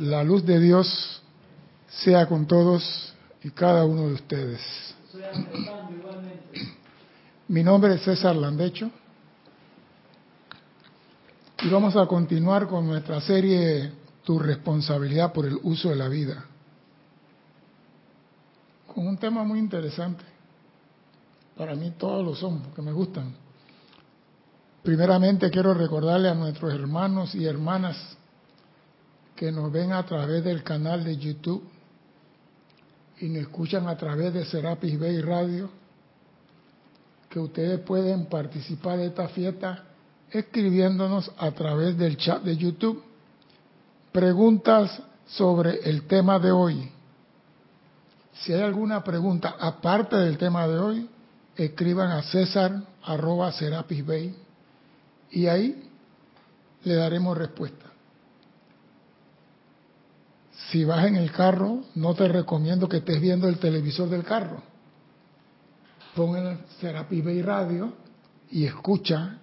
La luz de Dios sea con todos y cada uno de ustedes. Mi nombre es César Landecho y vamos a continuar con nuestra serie Tu responsabilidad por el uso de la vida. Con un tema muy interesante. Para mí todos lo son, porque me gustan. Primeramente quiero recordarle a nuestros hermanos y hermanas que nos ven a través del canal de YouTube y nos escuchan a través de Serapis Bay Radio, que ustedes pueden participar de esta fiesta escribiéndonos a través del chat de YouTube preguntas sobre el tema de hoy. Si hay alguna pregunta aparte del tema de hoy, escriban a César arroba Serapis Bay y ahí le daremos respuesta. Si vas en el carro, no te recomiendo que estés viendo el televisor del carro. Pon el Serapis Bay Radio y escucha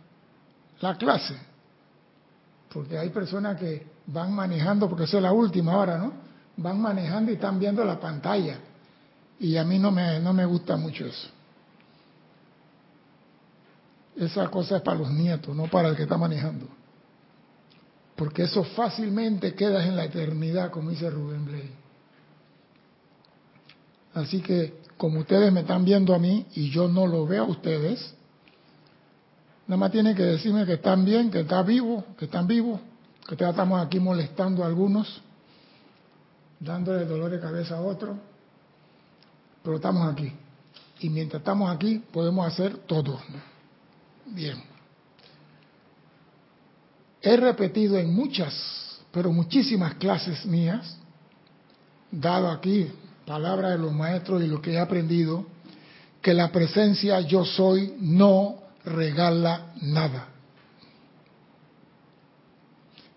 la clase. Porque hay personas que van manejando, porque esa es la última hora, ¿no? Van manejando y están viendo la pantalla. Y a mí no me, no me gusta mucho eso. Esa cosa es para los nietos, no para el que está manejando. Porque eso fácilmente queda en la eternidad, como dice Rubén Blay. Así que, como ustedes me están viendo a mí y yo no lo veo a ustedes, nada más tienen que decirme que están bien, que están vivos, que están vivos, que estamos aquí molestando a algunos, dándole dolor de cabeza a otros, pero estamos aquí. Y mientras estamos aquí, podemos hacer todo. Bien. He repetido en muchas, pero muchísimas clases mías, dado aquí palabra de los maestros y lo que he aprendido, que la presencia yo soy no regala nada.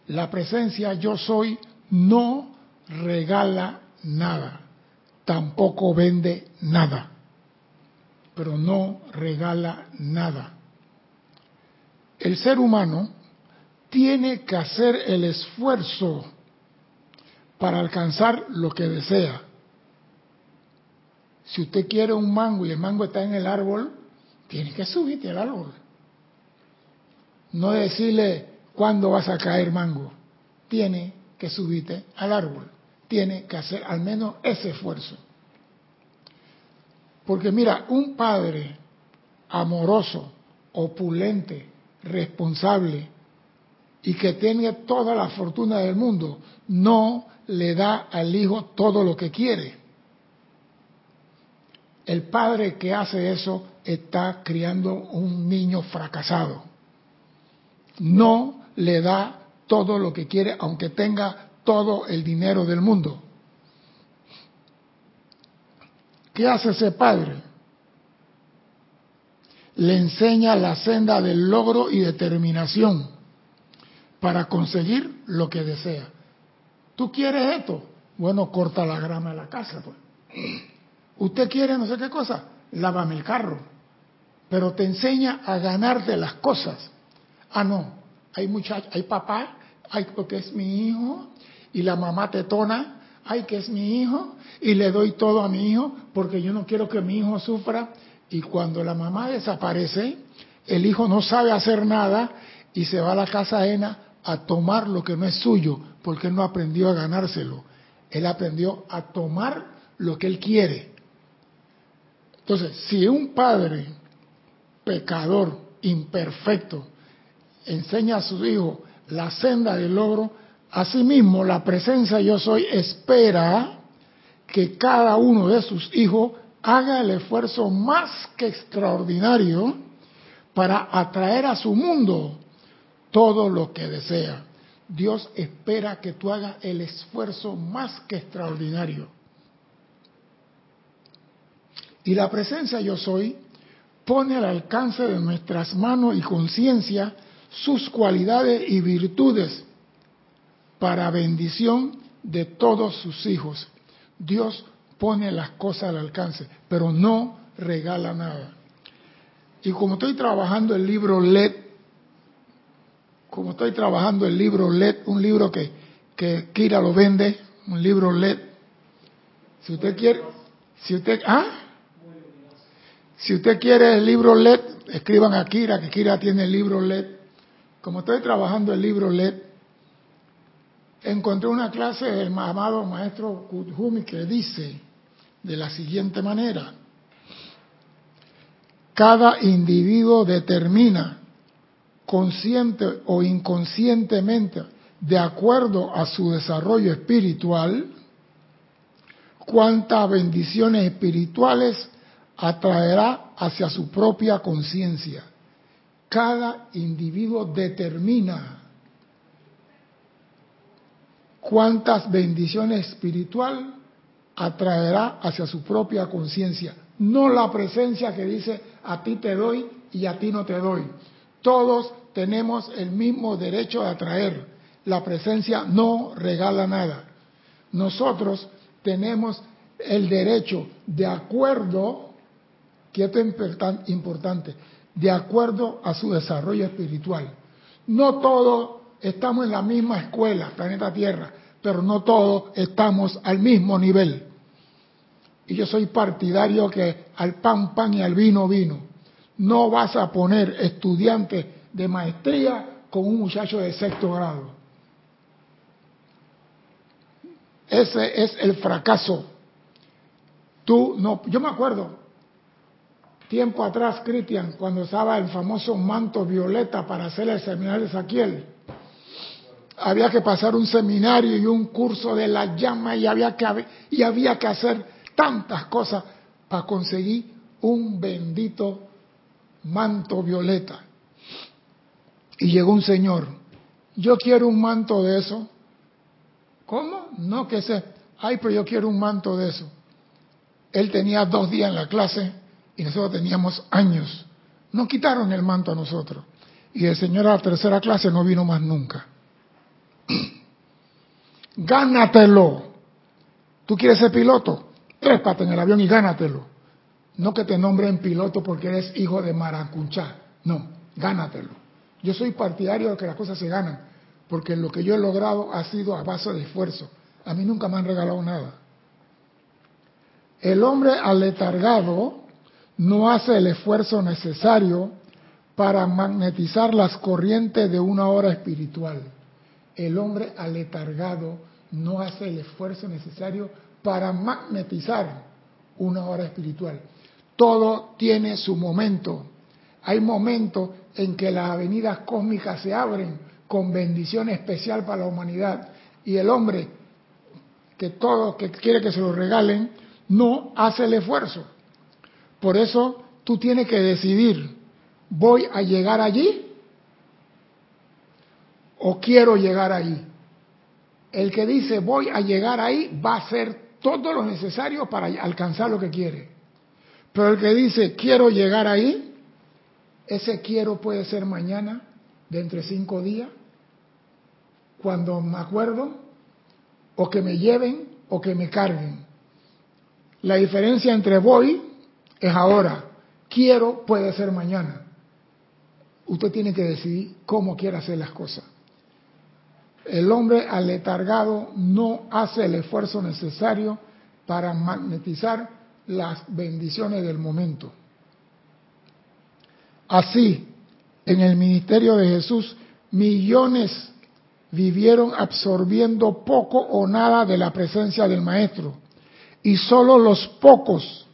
La presencia yo soy no regala nada, tampoco vende nada, pero no regala nada. El ser humano tiene que hacer el esfuerzo para alcanzar lo que desea. Si usted quiere un mango y el mango está en el árbol, tiene que subirte al árbol. No decirle cuándo vas a caer mango. Tiene que subirte al árbol. Tiene que hacer al menos ese esfuerzo. Porque mira, un padre amoroso, opulente, responsable y que tiene toda la fortuna del mundo, no le da al hijo todo lo que quiere. El padre que hace eso está criando un niño fracasado. No le da todo lo que quiere, aunque tenga todo el dinero del mundo. ¿Qué hace ese padre? Le enseña la senda del logro y determinación para conseguir lo que desea. ¿Tú quieres esto? Bueno, corta la grama de la casa. Pues. ¿Usted quiere no sé qué cosa? Lávame el carro. Pero te enseña a ganarte las cosas. Ah, no. Hay muchachos, hay papá, hay porque es mi hijo, y la mamá tetona, ay que es mi hijo, y le doy todo a mi hijo porque yo no quiero que mi hijo sufra. Y cuando la mamá desaparece, el hijo no sabe hacer nada y se va a la casa ajena a tomar lo que no es suyo, porque él no aprendió a ganárselo. Él aprendió a tomar lo que él quiere. Entonces, si un padre pecador, imperfecto, enseña a su hijo la senda del logro, asimismo la presencia yo soy espera que cada uno de sus hijos haga el esfuerzo más que extraordinario para atraer a su mundo todo lo que desea. Dios espera que tú hagas el esfuerzo más que extraordinario. Y la presencia yo soy pone al alcance de nuestras manos y conciencia sus cualidades y virtudes para bendición de todos sus hijos. Dios pone las cosas al alcance, pero no regala nada. Y como estoy trabajando el libro LED, como estoy trabajando el libro LED, un libro que, que Kira lo vende, un libro LED. Si usted quiere, si usted, ¿ah? Si usted quiere el libro LED, escriban a Kira, que Kira tiene el libro LED. Como estoy trabajando el libro LED, encontré una clase del amado maestro Kujumi que dice de la siguiente manera, cada individuo determina consciente o inconscientemente, de acuerdo a su desarrollo espiritual, cuántas bendiciones espirituales atraerá hacia su propia conciencia. Cada individuo determina cuántas bendiciones espirituales atraerá hacia su propia conciencia. No la presencia que dice a ti te doy y a ti no te doy. Todos tenemos el mismo derecho a atraer. La presencia no regala nada. Nosotros tenemos el derecho, de acuerdo, que esto es importante, de acuerdo a su desarrollo espiritual. No todos estamos en la misma escuela, planeta Tierra, pero no todos estamos al mismo nivel. Y yo soy partidario que al pan pan y al vino vino. No vas a poner estudiantes de maestría con un muchacho de sexto grado. Ese es el fracaso. Tú no, yo me acuerdo, tiempo atrás, Cristian, cuando estaba el famoso manto violeta para hacer el seminario de Saquiel, había que pasar un seminario y un curso de la llama y había que, y había que hacer tantas cosas para conseguir un bendito manto violeta. Y llegó un señor, yo quiero un manto de eso. ¿Cómo? No que sé, ay, pero yo quiero un manto de eso. Él tenía dos días en la clase y nosotros teníamos años. Nos quitaron el manto a nosotros. Y el señor a la tercera clase no vino más nunca. Gánatelo. ¿Tú quieres ser piloto? Trépate en el avión y gánatelo. No que te nombren piloto porque eres hijo de Maracuchá. No, gánatelo. Yo soy partidario de que las cosas se ganan, porque lo que yo he logrado ha sido a base de esfuerzo. A mí nunca me han regalado nada. El hombre aletargado no hace el esfuerzo necesario para magnetizar las corrientes de una hora espiritual. El hombre aletargado no hace el esfuerzo necesario para magnetizar una hora espiritual. Todo tiene su momento. Hay momentos en que las avenidas cósmicas se abren con bendición especial para la humanidad y el hombre que todo que quiere que se lo regalen no hace el esfuerzo. Por eso tú tienes que decidir, ¿voy a llegar allí o quiero llegar ahí? El que dice voy a llegar ahí va a hacer todo lo necesario para alcanzar lo que quiere. Pero el que dice quiero llegar ahí, ese quiero puede ser mañana, dentro de cinco días, cuando me acuerdo, o que me lleven o que me carguen. La diferencia entre voy es ahora, quiero puede ser mañana. Usted tiene que decidir cómo quiere hacer las cosas. El hombre aletargado no hace el esfuerzo necesario para magnetizar las bendiciones del momento. Así, en el ministerio de Jesús, millones vivieron absorbiendo poco o nada de la presencia del Maestro, y solo los pocos,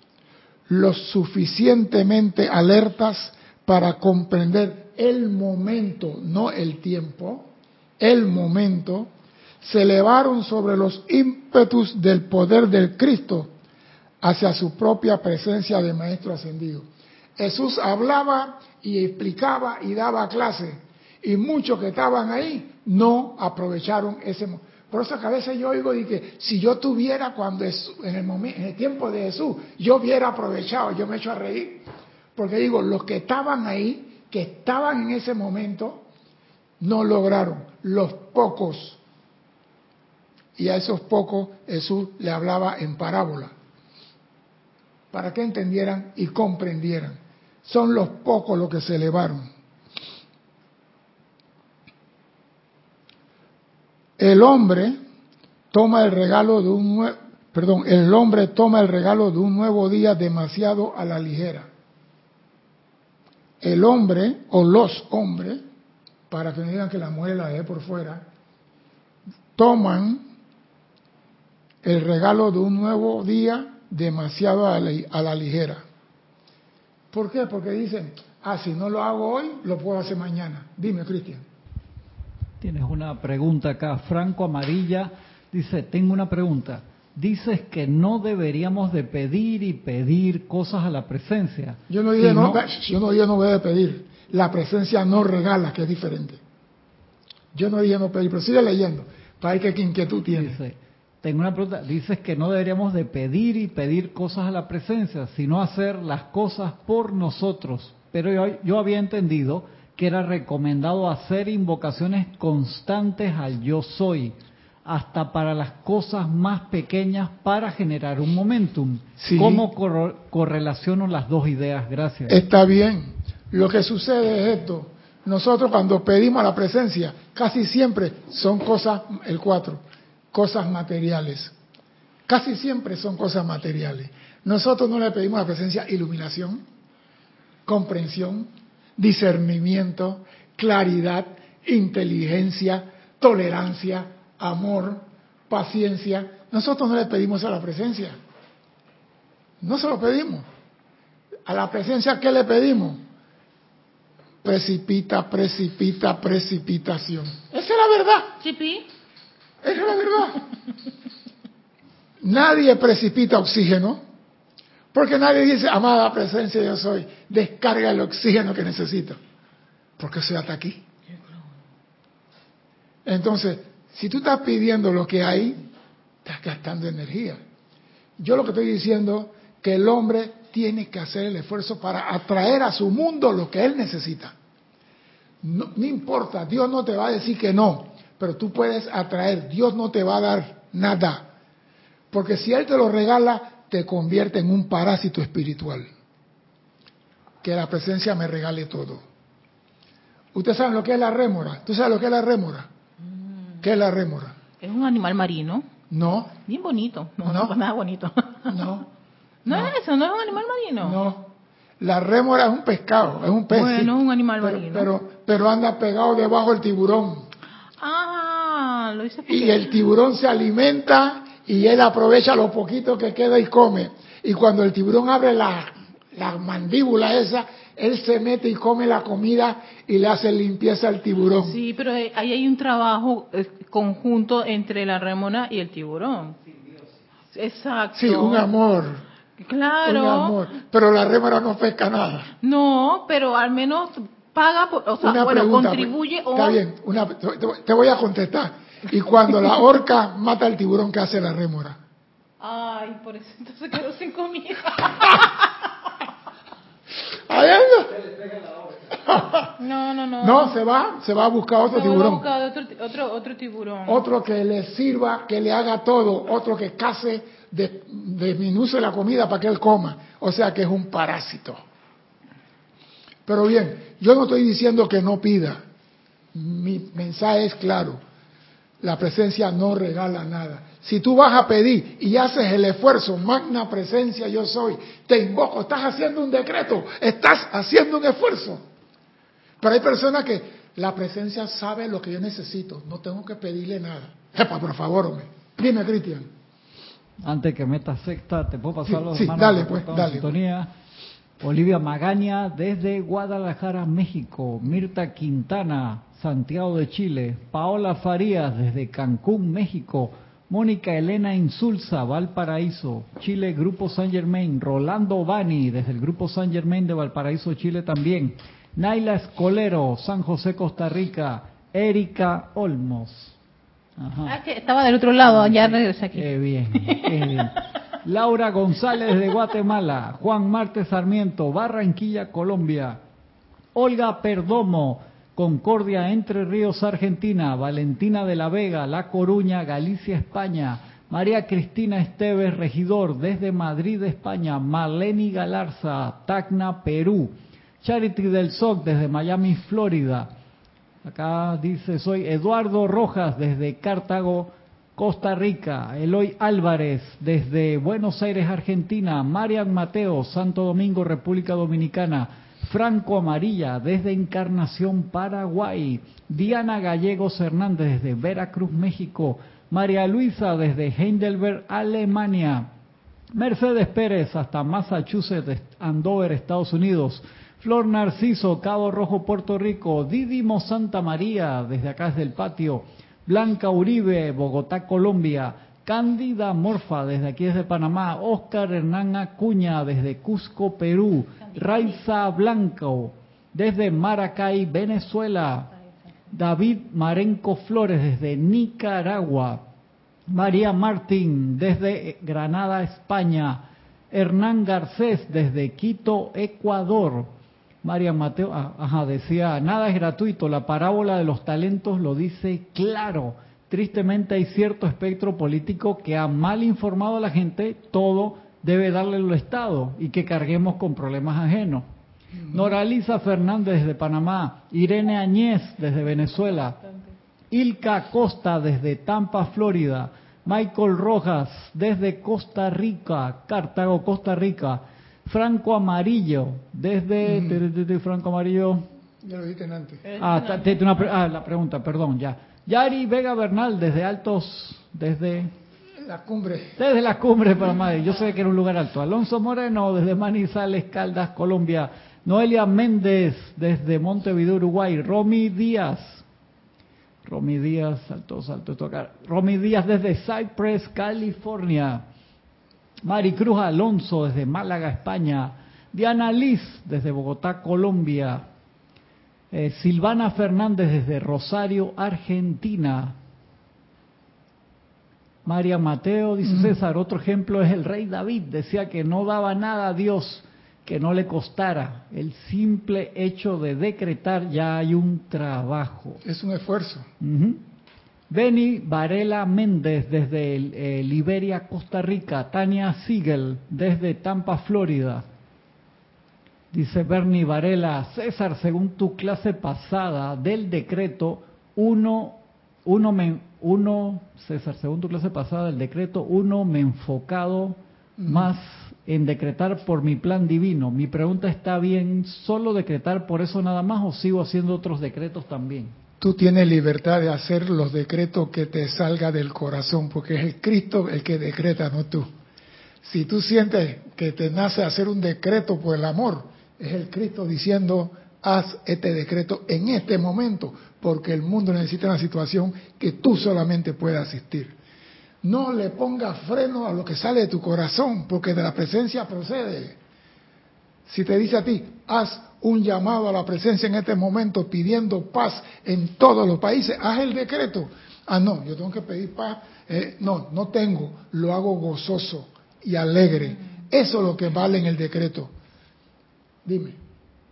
los suficientemente alertas para comprender el momento, no el tiempo, el momento, se elevaron sobre los ímpetus del poder del Cristo hacia su propia presencia de Maestro ascendido. Jesús hablaba y explicaba y daba clase, y muchos que estaban ahí no aprovecharon ese momento. Por eso que a veces yo oigo y que si yo tuviera cuando en el, momento, en el tiempo de Jesús, yo hubiera aprovechado, yo me echo a reír, porque digo, los que estaban ahí, que estaban en ese momento, no lograron, los pocos. Y a esos pocos Jesús le hablaba en parábola, para que entendieran y comprendieran. Son los pocos los que se elevaron. El hombre toma el regalo de un nuevo, perdón, el hombre toma el regalo de un nuevo día demasiado a la ligera. El hombre o los hombres, para que no digan que la mujer la por fuera, toman el regalo de un nuevo día demasiado a la, ligera. ¿Por qué? Porque dicen, ah, si no lo hago hoy, lo puedo hacer mañana. Dime, Cristian. Tienes una pregunta acá. Franco Amarilla dice, tengo una pregunta. Dices que no deberíamos de pedir y pedir cosas a la presencia. Yo no dije no, yo no, no voy a pedir. La presencia no regala, que es diferente. Yo no dije no pedir, pero sigue leyendo, para ver qué inquietud tienes. Tengo una pregunta. Dices que no deberíamos de pedir y pedir cosas a la presencia, sino hacer las cosas por nosotros. Pero yo, yo había entendido que era recomendado hacer invocaciones constantes al yo soy, hasta para las cosas más pequeñas para generar un momentum. ¿Cómo correlaciono las dos ideas? Gracias. Está bien. Lo que sucede es esto. Nosotros cuando pedimos la presencia, casi siempre son cosas, el cuatro, cosas materiales. Casi siempre son cosas materiales. Nosotros no le pedimos a la presencia iluminación, comprensión, discernimiento, claridad, inteligencia, tolerancia, amor, paciencia. Nosotros no le pedimos a la presencia. No se lo pedimos. A la presencia, ¿qué le pedimos? Precipita, precipita, precipitación. Esa es la verdad. ¿Chipi? Es la verdad. nadie precipita oxígeno. Porque nadie dice, amada presencia, yo soy, descarga el oxígeno que necesito. Porque soy hasta aquí. Entonces, si tú estás pidiendo lo que hay, estás gastando energía. Yo lo que estoy diciendo que el hombre tiene que hacer el esfuerzo para atraer a su mundo lo que él necesita. No, no, importa, Dios no te va a decir que no, pero tú puedes atraer, Dios no te va a dar nada. Porque si Él te lo regala, te convierte en un parásito espiritual. Que la presencia me regale todo. ¿Ustedes saben lo que es la rémora? ¿Tú sabes lo que es la rémora? Mm. ¿Qué es la rémora? Es un animal marino. No. Bien bonito. No, no. nada bonito. No. ¿No, es eso? ¿No es un animal marino? No. La rémora es un pescado, es un pez. Bueno, es un animal pero, marino. Pero, pero anda pegado debajo del tiburón. Lo hice porque... Y el tiburón se alimenta y él aprovecha lo poquito que queda y come. Y cuando el tiburón abre la, la mandíbula esa, él se mete y come la comida y le hace limpieza al tiburón. Sí, pero ahí hay un trabajo eh, conjunto entre la remona y el tiburón. Exacto. Sí, un amor. Claro. Un amor. Pero la rémora no pesca nada. No, pero al menos paga, o sea, bueno, contribuye. Está bien, una, te voy a contestar. Y cuando la orca mata al tiburón, ¿qué hace la rémora? Ay, por eso entonces quedó sin comida. No, no, no. No, se va, se va a buscar otro tiburón. Va a buscar otro, otro, otro, tiburón. Otro que le sirva, que le haga todo, otro que case, de, disminuye la comida para que él coma. O sea que es un parásito. Pero bien, yo no estoy diciendo que no pida. Mi mensaje es claro. La presencia no regala nada. Si tú vas a pedir y haces el esfuerzo, magna presencia yo soy, te invoco, estás haciendo un decreto, estás haciendo un esfuerzo. Pero hay personas que la presencia sabe lo que yo necesito, no tengo que pedirle nada. Epa, por favor, hombre. Dime, Cristian. Antes que metas secta, te puedo pasar los sí, dale, pues, dale. Sintonía. Olivia Magaña desde Guadalajara, México. Mirta Quintana Santiago de Chile, Paola Farías desde Cancún, México, Mónica Elena Insulza, Valparaíso, Chile, Grupo San Germain, Rolando Bani desde el Grupo San Germain de Valparaíso, Chile también, Naila Escolero, San José, Costa Rica, Erika Olmos. Ah, que estaba del otro lado, ya regresé aquí. Qué bien, qué bien. Laura González de Guatemala, Juan Marte Sarmiento, Barranquilla, Colombia, Olga Perdomo, Concordia, Entre Ríos, Argentina, Valentina de la Vega, La Coruña, Galicia, España, María Cristina Esteves, regidor desde Madrid, España, Marleni Galarza, Tacna, Perú, Charity del SOC desde Miami, Florida, Acá dice, soy Eduardo Rojas desde Cartago, Costa Rica. Eloy Álvarez desde Buenos Aires, Argentina. Marian Mateo, Santo Domingo, República Dominicana. Franco Amarilla desde Encarnación, Paraguay. Diana Gallegos Hernández desde Veracruz, México. María Luisa desde Heidelberg, Alemania. Mercedes Pérez hasta Massachusetts, Andover, Estados Unidos. Flor Narciso, Cabo Rojo, Puerto Rico. Didimo Santa María, desde acá desde el patio. Blanca Uribe, Bogotá, Colombia. Cándida Morfa, desde aquí desde Panamá. Oscar Hernán Acuña, desde Cusco, Perú. Raiza Blanco, desde Maracay, Venezuela. David Marenco Flores, desde Nicaragua. María Martín, desde Granada, España. Hernán Garcés, desde Quito, Ecuador. María Mateo, ah, ajá, decía, nada es gratuito, la parábola de los talentos lo dice claro. Tristemente hay cierto espectro político que ha mal informado a la gente, todo debe darle el Estado y que carguemos con problemas ajenos. Noraliza Fernández desde Panamá, Irene Añez desde Venezuela, Ilka Costa desde Tampa, Florida, Michael Rojas desde Costa Rica, Cartago, Costa Rica, Franco Amarillo desde Mm. Franco Amarillo. Ya lo dijiste antes. Ah, ta- te- una pre- ah, la pregunta, perdón, ya. Yari Vega Bernal desde Altos, desde La cumbre. desde la cumbre de Panamá, yo sé que era un lugar alto. Alonso Moreno desde Manizales, Caldas, Colombia. Noelia Méndez desde Montevideo, Uruguay. Romy Díaz. Romy Díaz. Romy Díaz desde Cypress, California. Maricruz Alonso desde Málaga, España. Diana Liz desde Bogotá, Colombia. Eh, Silvana Fernández desde Rosario, Argentina. María Mateo, dice César, otro ejemplo es el rey David, decía que no daba nada a Dios que no le costara. El simple hecho de decretar ya hay un trabajo. Es un esfuerzo. Beni Varela Méndez desde eh, Liberia, Costa Rica. Tania Siegel desde Tampa, Florida. Dice Bernie Varela, César, según tu clase pasada del decreto, uno, uno, me, uno, César, según tu clase pasada del decreto, uno me he enfocado más en decretar por mi plan divino. Mi pregunta está bien, ¿solo decretar por eso nada más o sigo haciendo otros decretos también? Tú tienes libertad de hacer los decretos que te salga del corazón, porque es el Cristo el que decreta, no tú. Si tú sientes que te nace hacer un decreto por el amor, es el Cristo diciendo, haz este decreto en este momento, porque el mundo necesita una situación que tú solamente puedes asistir. No le pongas freno a lo que sale de tu corazón, porque de la presencia procede. Si te dice a ti, haz un llamado a la presencia en este momento pidiendo paz en todos los países, haz el decreto. Ah, no, yo tengo que pedir paz. Eh, no, no tengo, lo hago gozoso y alegre. Eso es lo que vale en el decreto. Dime.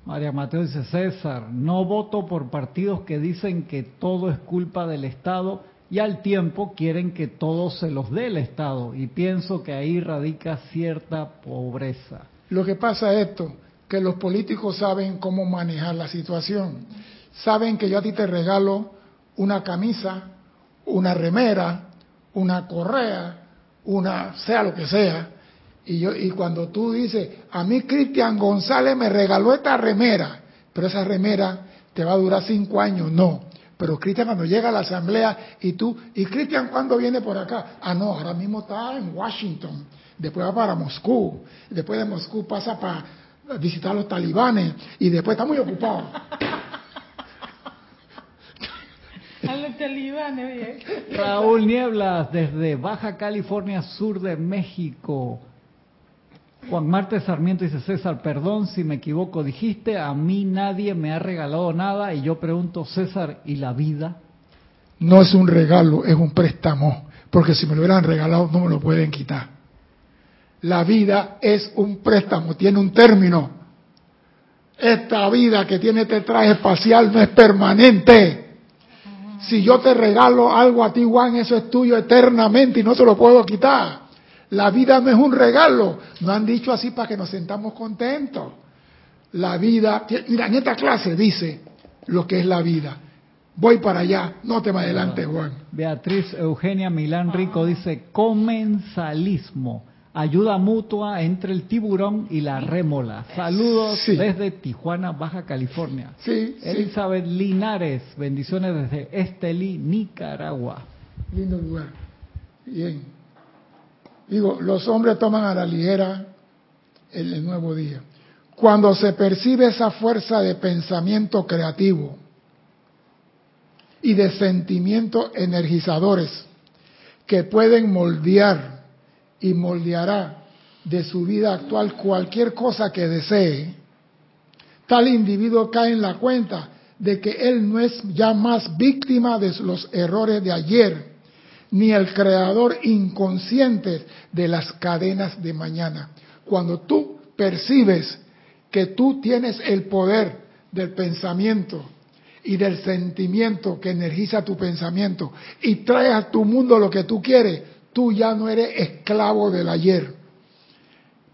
María Mateo dice, César, no voto por partidos que dicen que todo es culpa del Estado y al tiempo quieren que todo se los dé el Estado y pienso que ahí radica cierta pobreza. Lo que pasa es esto, que los políticos saben cómo manejar la situación. Saben que yo a ti te regalo una camisa, una remera, una correa, una sea lo que sea, y yo y cuando tú dices, a mí Cristian González me regaló esta remera, pero esa remera te va a durar cinco años, no. Pero Cristian cuando llega a la asamblea y tú, ¿y Cristian cuándo viene por acá? Ah, no, ahora mismo está en Washington, después va para Moscú, después de Moscú pasa para visitar a los talibanes y después está muy ocupado. A los talibanes, oye. Raúl Nieblas desde Baja California Sur de México. Juan Marte Sarmiento dice, César, perdón si me equivoco, dijiste, a mí nadie me ha regalado nada y yo pregunto, César, ¿y la vida? No es un regalo, es un préstamo, porque si me lo hubieran regalado no me lo pueden quitar. La vida es un préstamo, tiene un término. Esta vida que tiene este traje espacial no es permanente. Si yo te regalo algo a ti, Juan, eso es tuyo eternamente y no te lo puedo quitar. La vida no es un regalo. No han dicho así para que nos sentamos contentos. La vida, mira, en esta clase dice lo que es la vida. voy para allá, no te me adelantes, Juan. Beatriz Eugenia Milán Rico dice, comensalismo, ayuda mutua entre el tiburón y la rémola. Saludos Sí. desde Tijuana, Baja California. Sí, sí, Elizabeth Linares, bendiciones desde Estelí, Nicaragua. lindo lugar. Bien. Digo, los hombres toman a la ligera el, nuevo día. Cuando se percibe esa fuerza de pensamiento creativo y de sentimientos energizadores que pueden moldear y moldeará de su vida actual cualquier cosa que desee, tal individuo cae en la cuenta de que él no es ya más víctima de los errores de ayer, ni el creador inconsciente de las cadenas de mañana. Cuando tú percibes que tú tienes el poder del pensamiento y del sentimiento que energiza tu pensamiento y traes a tu mundo lo que tú quieres, tú ya no eres esclavo del ayer.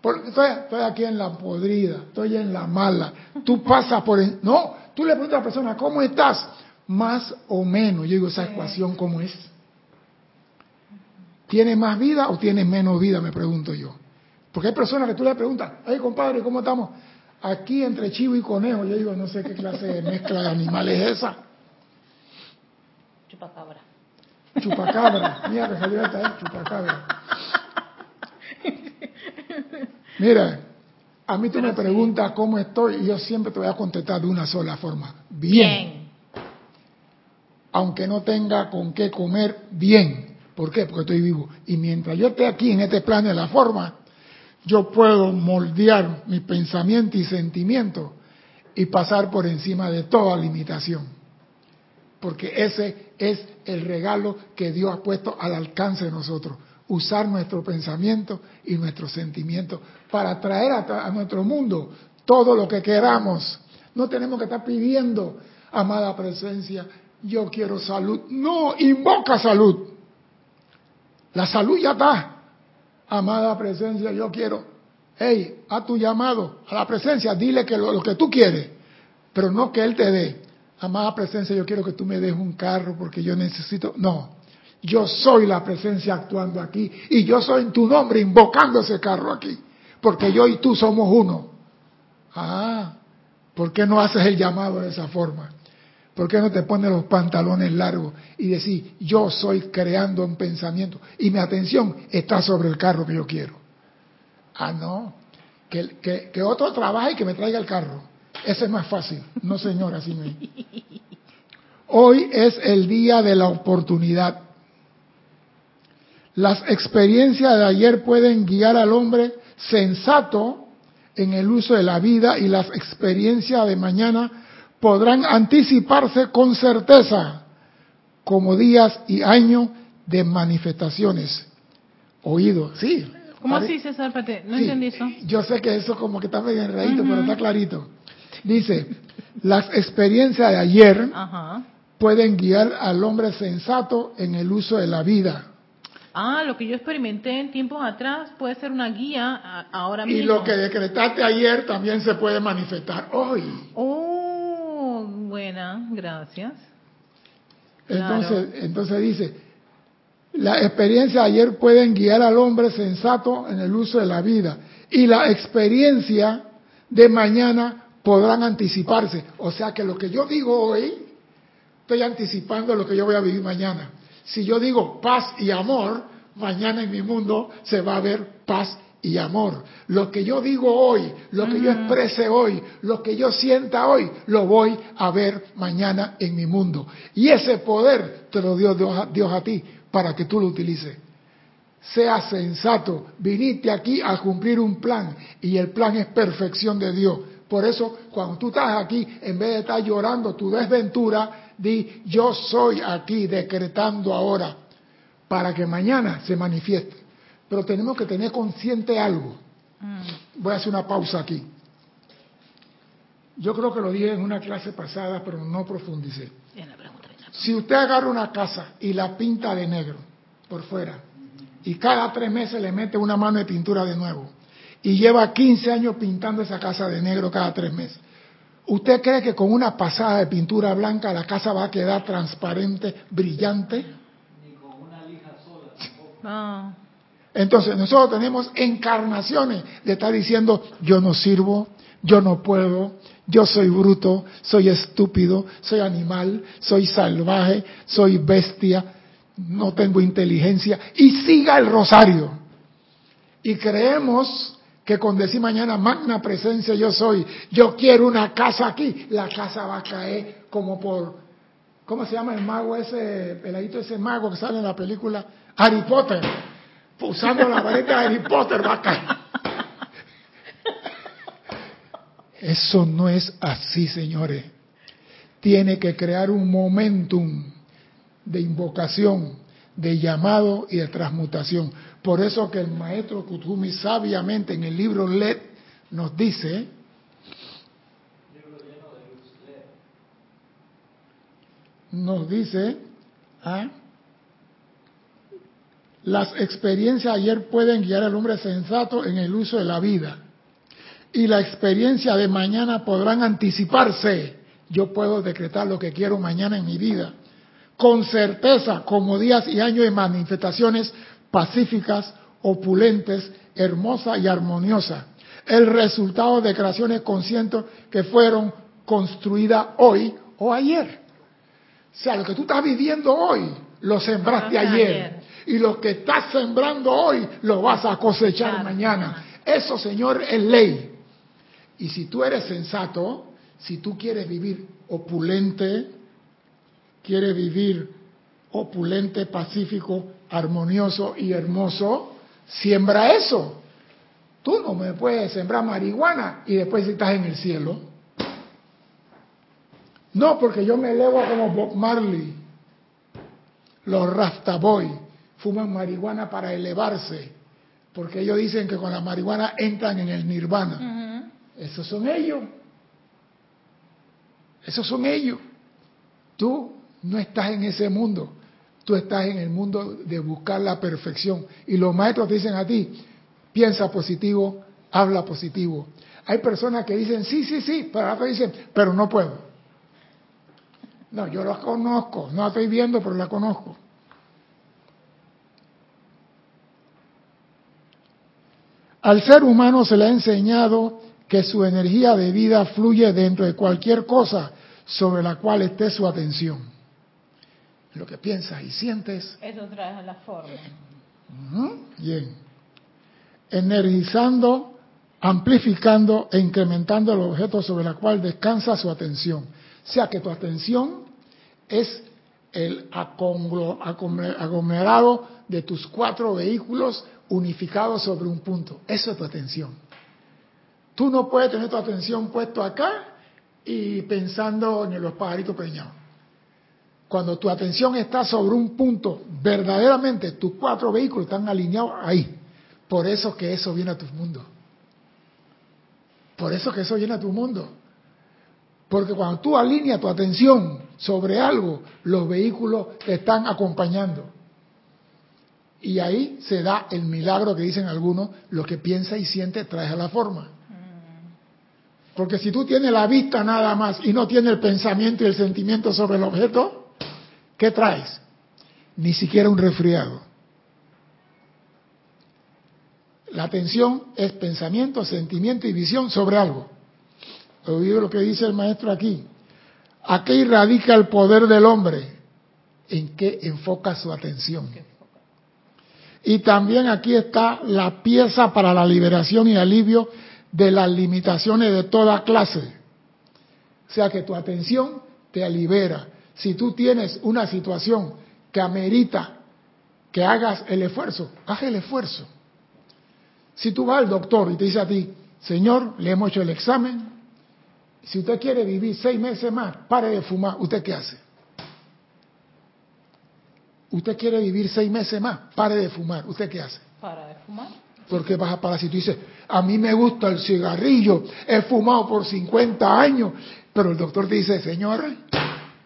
Porque estoy, estoy aquí en la podrida, estoy en la mala. Tú pasas por... el- no, tú le preguntas a la persona, ¿cómo estás? Más o menos. Yo digo, esa ecuación, ¿cómo es? ¿Tiene más vida o tiene menos vida? Me pregunto yo. Porque hay personas que tú le preguntas, hey compadre, ¿cómo estamos? Aquí entre chivo y conejo. Yo digo, no sé qué clase de mezcla de animales es esa. Chupacabra. Chupacabra. Mira que salió esta, ¿eh? Chupacabra. Mira, a mí tú me preguntas cómo estoy y yo siempre te voy a contestar de una sola forma. Bien. Aunque no tenga con qué comer, bien. ¿Por qué? Porque estoy vivo. Y mientras yo esté aquí en este plano de la forma, yo puedo moldear mi pensamiento y sentimiento y pasar por encima de toda limitación. Porque ese es el regalo que Dios ha puesto al alcance de nosotros. Usar nuestro pensamiento y nuestro sentimiento para traer a, a nuestro mundo todo lo que queramos. No tenemos que estar pidiendo, amada presencia, yo quiero salud. No, invoca salud. La salud ya está. Amada presencia, yo quiero. Hey, a tu llamado, a la presencia, dile que lo, lo que tú quieres, pero no que Él te dé. Amada presencia, yo quiero que tú me des un carro porque yo necesito. No, yo soy la presencia actuando aquí y yo soy en tu nombre invocando ese carro aquí, porque yo y tú somos uno. Ah, ¿por qué no haces el llamado de esa forma? ¿Por qué no te pones los pantalones largos y decís, yo soy creando un pensamiento y mi atención está sobre el carro que yo quiero? Ah, no, que, que, que otro trabaje y que me traiga el carro. Ese es más fácil. No, señor, así no. Hoy es el día de la oportunidad. Las experiencias de ayer pueden guiar al hombre sensato en el uso de la vida y las experiencias de mañana podrán anticiparse con certeza como días y años de manifestaciones. Oído, sí. ¿Cómo así, César? Espérate, no Sí, entendí eso. Yo sé que eso como que está medio enredadito, Ujú. pero está clarito. Dice, las experiencias de ayer Ajá. pueden guiar al hombre sensato en el uso de la vida. Ah, lo que yo experimenté en tiempos atrás puede ser una guía a- ahora Y mismo. lo que decretaste ayer también se puede manifestar hoy. Oh, buena, gracias. Entonces, entonces dice, la experiencia de ayer pueden guiar al hombre sensato en el uso de la vida y la experiencia de mañana podrán anticiparse. O sea que lo que yo digo hoy, estoy anticipando lo que yo voy a vivir mañana. Si yo digo paz y amor, mañana en mi mundo se va a ver paz y amor. Lo que yo digo hoy, lo que yo exprese hoy, lo que yo sienta hoy, lo voy a ver mañana en mi mundo. Y ese poder te lo dio Dios a, Dios a ti para que tú lo utilices. Sea sensato, viniste aquí a cumplir un plan y el plan es perfección de Dios. Por eso, cuando tú estás aquí, en vez de estar llorando tu desventura, di, yo soy aquí decretando ahora para que mañana se manifieste. Pero tenemos que tener consciente algo. Voy a hacer una pausa aquí. Yo creo que lo dije en una clase pasada, pero no profundicé. Si usted agarra una casa y la pinta de negro por fuera, y cada tres meses le mete una mano de pintura de nuevo, y lleva 15 años pintando esa casa de negro cada tres meses, ¿Usted cree que con una pasada de pintura blanca la casa va a quedar transparente, brillante? Ni con una lija sola tampoco. Ah, Entonces nosotros tenemos encarnaciones de estar diciendo yo no sirvo, yo no puedo, yo soy bruto, soy estúpido, soy animal, soy salvaje, soy bestia, no tengo inteligencia y siga el rosario. Y creemos que con decir mañana magna presencia yo soy, yo quiero una casa aquí, la casa va a caer como por, ¿cómo se llama el mago ese, peladito ese mago que sale en la película? Harry Potter. Usando la varita de Harry Potter va a caer. Eso no es así, señores. Tiene que crear un momentum de invocación, de llamado y de transmutación. Por eso que el maestro Kutumi sabiamente en el libro LED nos dice, nos dice, ¿ah? Las experiencias ayer pueden guiar al hombre sensato en el uso de la vida y la experiencia de mañana podrán anticiparse. Yo puedo decretar lo que quiero mañana en mi vida con certeza como días y años de manifestaciones pacíficas, opulentes, hermosas y armoniosas. El resultado de creaciones conscientes que fueron construidas hoy o ayer. O sea, lo que tú estás viviendo hoy, lo sembraste Sembraste ayer. Y lo que estás sembrando hoy, lo vas a cosechar Claro, mañana. Eso, Señor, es ley. Y si tú eres sensato, si tú quieres vivir opulente, quieres vivir opulente, pacífico, armonioso y hermoso, siembra eso. Tú no me puedes sembrar marihuana y después si estás en el cielo. No, porque yo me elevo como Bob Marley. Los Rastaboy fuman marihuana para elevarse, porque ellos dicen que con la marihuana entran en el nirvana. Esos son ellos. Esos son ellos. Tú no estás en ese mundo. Tú estás en el mundo de buscar la perfección. Y los maestros te dicen a ti, piensa positivo, habla positivo. Hay personas que dicen, sí, sí, sí, pero otros dicen, pero no puedo. No, yo la conozco, no la estoy viendo, pero la conozco. Al ser humano se le ha enseñado que su energía de vida fluye dentro de cualquier cosa sobre la cual esté su atención. Lo que piensas y sientes, Eso trae la forma. bien, energizando, amplificando e incrementando el objeto sobre el cual descansa su atención. O sea que tu atención es el aglomerado de tus cuatro vehículos unificados sobre un punto. Eso es tu atención. Tú no puedes tener tu atención puesto acá y pensando en los pajaritos preñados. Cuando tu atención está sobre un punto, verdaderamente tus cuatro vehículos están alineados ahí. Por eso que eso viene a tu mundo. Por eso que eso viene a tu mundo. Porque cuando tú alineas tu atención sobre algo, los vehículos te están acompañando. Y ahí se da el milagro que dicen algunos, lo que piensa y siente trae a la forma. Porque si tú tienes la vista nada más y no tienes el pensamiento y el sentimiento sobre el objeto, ¿qué traes? Ni siquiera un resfriado. La atención es pensamiento, sentimiento y visión sobre algo. Oído lo que dice el maestro aquí. Aquí radica el poder del hombre. ¿En qué enfoca su atención? Y también aquí está la pieza para la liberación y alivio de las limitaciones de toda clase. O sea que tu atención te libera. Si tú tienes una situación que amerita que hagas el esfuerzo, haz el esfuerzo. Si tú vas al doctor y te dice a ti, Señor, le hemos hecho el examen, si usted quiere vivir seis meses más, pare de fumar, ¿usted qué hace? Usted quiere vivir seis meses más, pare de fumar, ¿usted qué hace? Para de fumar. Porque vas a parar si tú dices, a mí me gusta el cigarrillo, he fumado por 50 años, pero el doctor te dice, señor,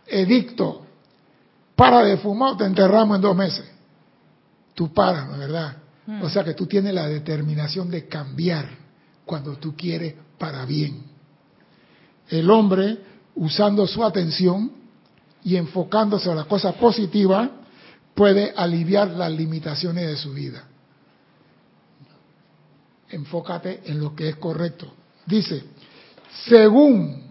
edicto, para de fumar o te enterramos en dos meses. Tú paras, ¿no es verdad? O sea que tú tienes la determinación de cambiar cuando tú quieres para bien. El hombre, usando su atención y enfocándose a las cosas positivas, puede aliviar las limitaciones de su vida. Enfócate en lo que es correcto. Dice, según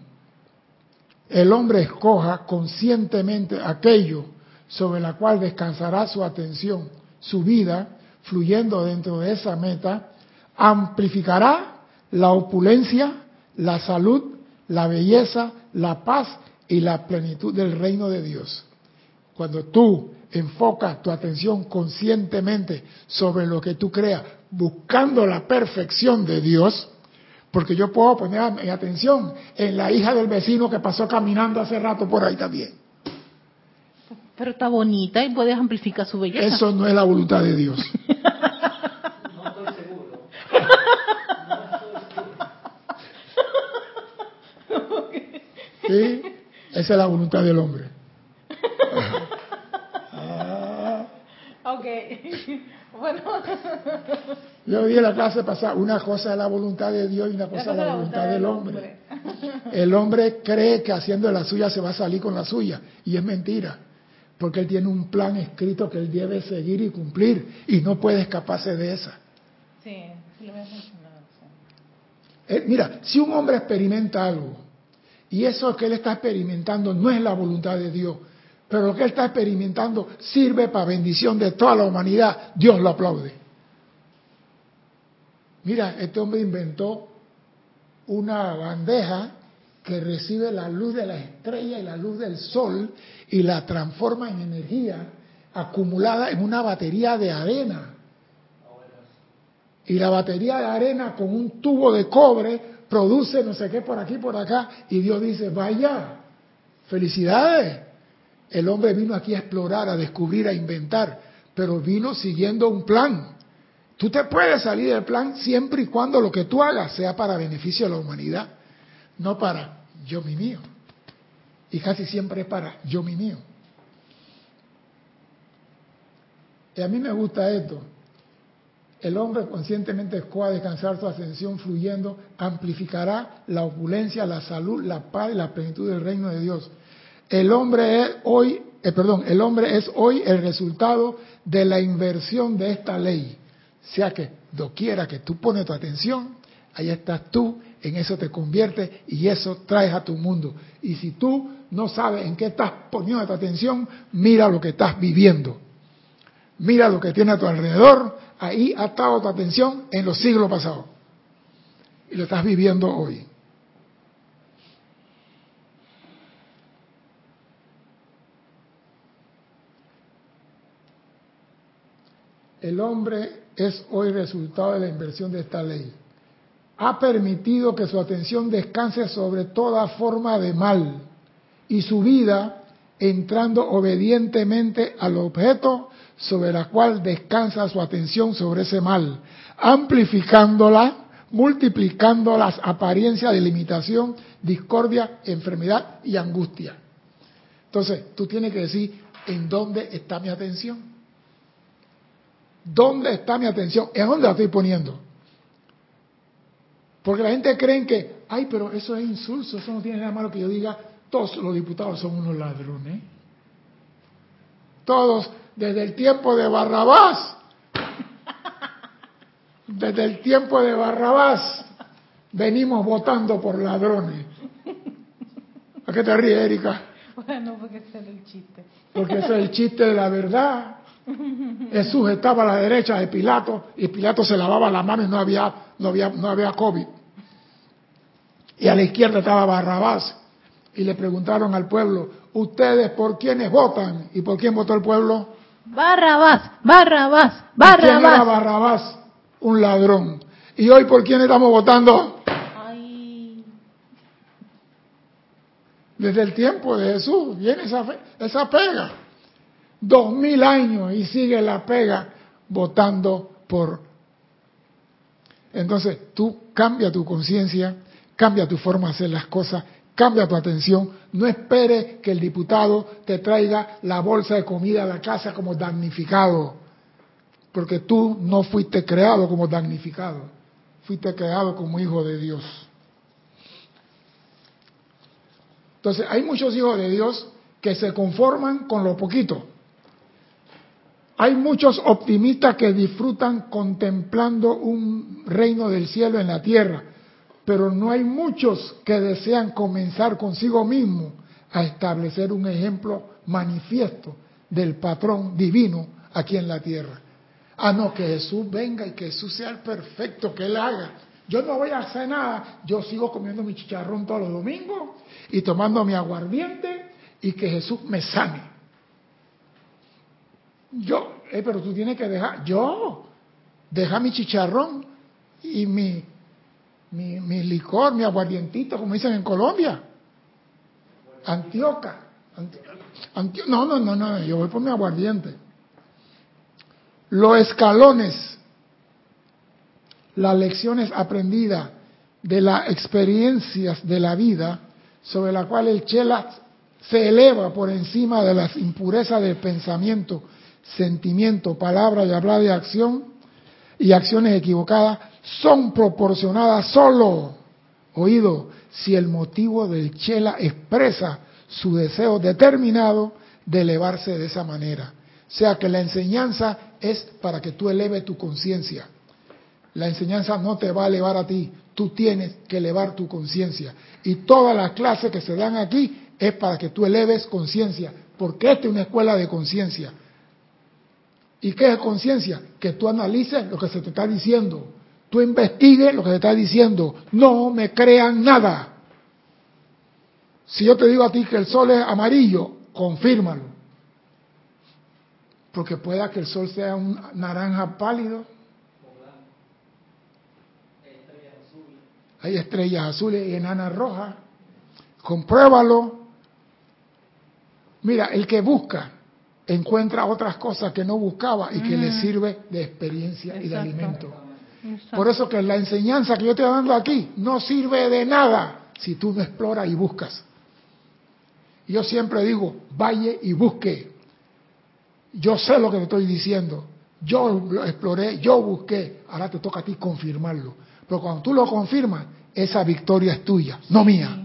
el hombre escoja conscientemente aquello sobre la cual descansará su atención, su vida, fluyendo dentro de esa meta, amplificará la opulencia, la salud, la belleza, la paz y la plenitud del reino de Dios. Cuando tú enfocas tu atención conscientemente sobre lo que tú creas, buscando la perfección de Dios, porque yo puedo poner mi atención en la hija del vecino que pasó caminando hace rato por ahí también. Pero está bonita y puedes amplificar su belleza. Eso no es la voluntad de Dios. No estoy seguro. ¿Sí? Esa es la voluntad del hombre. Ah, Ok. Bueno. yo vi en la clase pasada, una cosa es la voluntad de Dios y una cosa es la voluntad del hombre. El hombre cree que haciendo la suya se va a salir con la suya y es mentira, porque él tiene un plan escrito que él debe seguir y cumplir y no puede escaparse de esa. Sí, sí lo había mencionado. sí. Eh, mira, si un hombre experimenta algo y eso que él está experimentando no es la voluntad de Dios, pero lo que él está experimentando sirve para bendición de toda la humanidad, Dios lo aplaude. Mira, este hombre inventó una bandeja que recibe la luz de la estrella y la luz del sol y la transforma en energía acumulada en una batería de arena. Y la batería de arena con un tubo de cobre produce no sé qué por aquí, por acá. Y Dios dice, vaya, felicidades. El hombre vino aquí a explorar, a descubrir, a inventar, pero vino siguiendo un plan. Tú te puedes salir del plan siempre y cuando lo que tú hagas sea para beneficio de la humanidad, no para yo mi mío. Y casi siempre es para yo mi mío. Y a mí me gusta esto. El hombre conscientemente escoja descansar su ascensión fluyendo, amplificará la opulencia, la salud, la paz y la plenitud del reino de Dios. El hombre es hoy, eh, perdón, el hombre es hoy el resultado de la inversión de esta ley. O sea que doquiera que tú pones tu atención, ahí estás tú, en eso te conviertes y eso traes a tu mundo. Y si tú no sabes en qué estás poniendo tu atención, mira lo que estás viviendo. Mira lo que tiene a tu alrededor, ahí ha estado tu atención en los siglos pasados. Y lo estás viviendo hoy. El hombre es hoy resultado de la inversión de esta ley. Ha permitido que su atención descanse sobre toda forma de mal y su vida entrando obedientemente al objeto sobre la cual descansa su atención sobre ese mal, amplificándola, multiplicando las apariencias de limitación, discordia, enfermedad y angustia. Entonces, tú tienes que decir, ¿en dónde está mi atención? ¿Dónde está mi atención? ¿En dónde la estoy poniendo? Porque la gente cree que, ay, pero eso es insulso, eso no tiene nada malo que yo diga, todos los diputados son unos ladrones. Todos, desde el tiempo de Barrabás, desde el tiempo de Barrabás, venimos votando por ladrones. ¿A qué te ríes, Erika? Bueno, porque ese era el chiste. Porque ese es el chiste de la verdad. Jesús estaba a la derecha de Pilato y Pilato se lavaba la mano y no había, no había, no había COVID. Y a la izquierda estaba Barrabás. Y le preguntaron al pueblo, ¿ustedes por quiénes votan? ¿Y por quién votó el pueblo? Barrabás, Barrabás, ¿Y ¿Quién era Barrabás. Barrabás? Un ladrón. ¿Y hoy por quién estamos votando? Ay, Desde el tiempo de Jesús viene esa, fe- esa pega. Dos mil años y sigue la pega votando por. Entonces tú cambia tu conciencia, cambia tu forma de hacer las cosas, cambia tu atención. No esperes que el diputado te traiga la bolsa de comida a la casa como damnificado, porque tú no fuiste creado como damnificado, fuiste creado como hijo de Dios. Entonces, hay muchos hijos de Dios que se conforman con lo poquito. Hay muchos optimistas que disfrutan contemplando un reino del cielo en la tierra, pero no hay muchos que desean comenzar consigo mismo a establecer un ejemplo manifiesto del patrón divino aquí en la tierra. Ah, no, que Jesús venga y que Jesús sea el perfecto, que Él haga. Yo no voy a hacer nada, yo sigo comiendo mi chicharrón todos los domingos y tomando mi aguardiente y que Jesús me sane. Yo, eh, pero tú tienes que dejar, yo, deja mi chicharrón y mi, mi, licor, mi aguardientito, como dicen en Colombia. Antioca. no, no, no, no, yo voy por mi aguardiente. Los escalones, las lecciones aprendidas de las experiencias de la vida, sobre la cual el Chela se eleva por encima de las impurezas del pensamiento sentimiento, palabra y hablar de acción y acciones equivocadas son proporcionadas solo, oído, si el motivo del chela expresa su deseo determinado de elevarse de esa manera. O sea que la enseñanza es para que tú eleves tu conciencia. La enseñanza no te va a elevar a ti, tú tienes que elevar tu conciencia. Y todas las clases que se dan aquí es para que tú eleves conciencia, porque esta es una escuela de conciencia. ¿Y qué es conciencia? Que tú analices lo que se te está diciendo. Tú investigues lo que te está diciendo. No me crean nada. Si yo te digo a ti que el sol es amarillo, confírmalo. Porque pueda que el sol sea un naranja pálido. Hay estrellas azules y enanas rojas. Compruébalo. Mira, el que busca encuentra otras cosas que no buscaba y que le sirve de experiencia y de alimento. Por eso que la enseñanza que yo estoy dando aquí no sirve de nada si tú no exploras y buscas. Yo siempre digo, vaya y busque. Yo sé lo que te estoy diciendo. Yo lo exploré, yo busqué. Ahora te toca a ti confirmarlo. Pero cuando tú lo confirmas, esa victoria es tuya, no mía.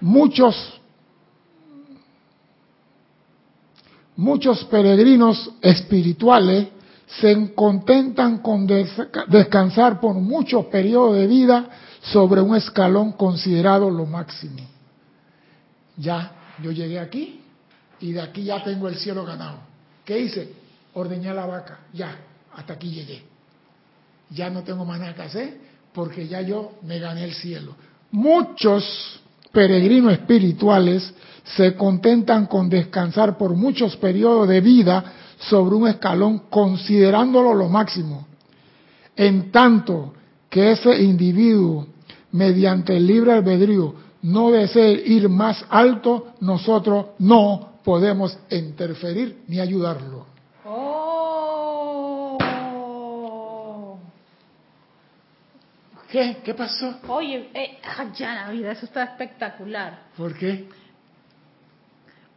Muchos, muchos peregrinos espirituales se contentan con descansar por muchos periodos de vida sobre un escalón considerado lo máximo. Ya, yo llegué aquí y de aquí ya tengo el cielo ganado. ¿Qué hice? Ordeñé la vaca, ya, hasta aquí llegué. Ya no tengo más nada que hacer porque ya yo me gané el cielo. Muchos peregrinos espirituales se contentan con descansar por muchos periodos de vida sobre un escalón considerándolo lo máximo. En tanto que ese individuo, mediante el libre albedrío, no desee ir más alto, nosotros no podemos interferir ni ayudarlo. ¿Qué? ¿Qué pasó? Oye, eh, ya la vida, eso está espectacular. ¿Por qué?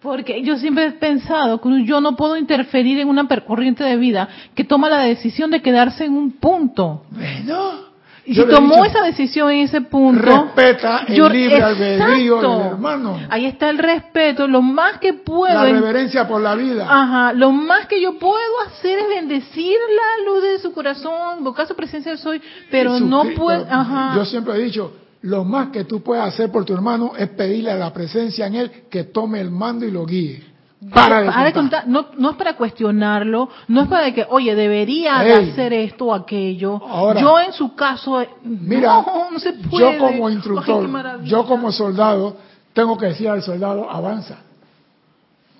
Porque yo siempre he pensado que yo no puedo interferir en una corriente de vida que toma la decisión de quedarse en un punto. Bueno, y si tomó esa decisión en ese punto, respeta el libre albedrío del hermano. Ahí está el respeto, lo más que puedo. La reverencia por la vida. Ajá, lo más que yo puedo hacer es bendecir la luz de su corazón, invocar su presencia soy, pero no puedo. Ajá. Yo siempre he dicho, lo más que tú puedes hacer por tu hermano es pedirle a la presencia en él que tome el mando y lo guíe. Para contar, no, no es para cuestionarlo, no es para que, oye, debería hacer esto o aquello. yo en su caso, mira, no, se puede. Yo como instructor, yo como soldado, tengo que decir al soldado, avanza.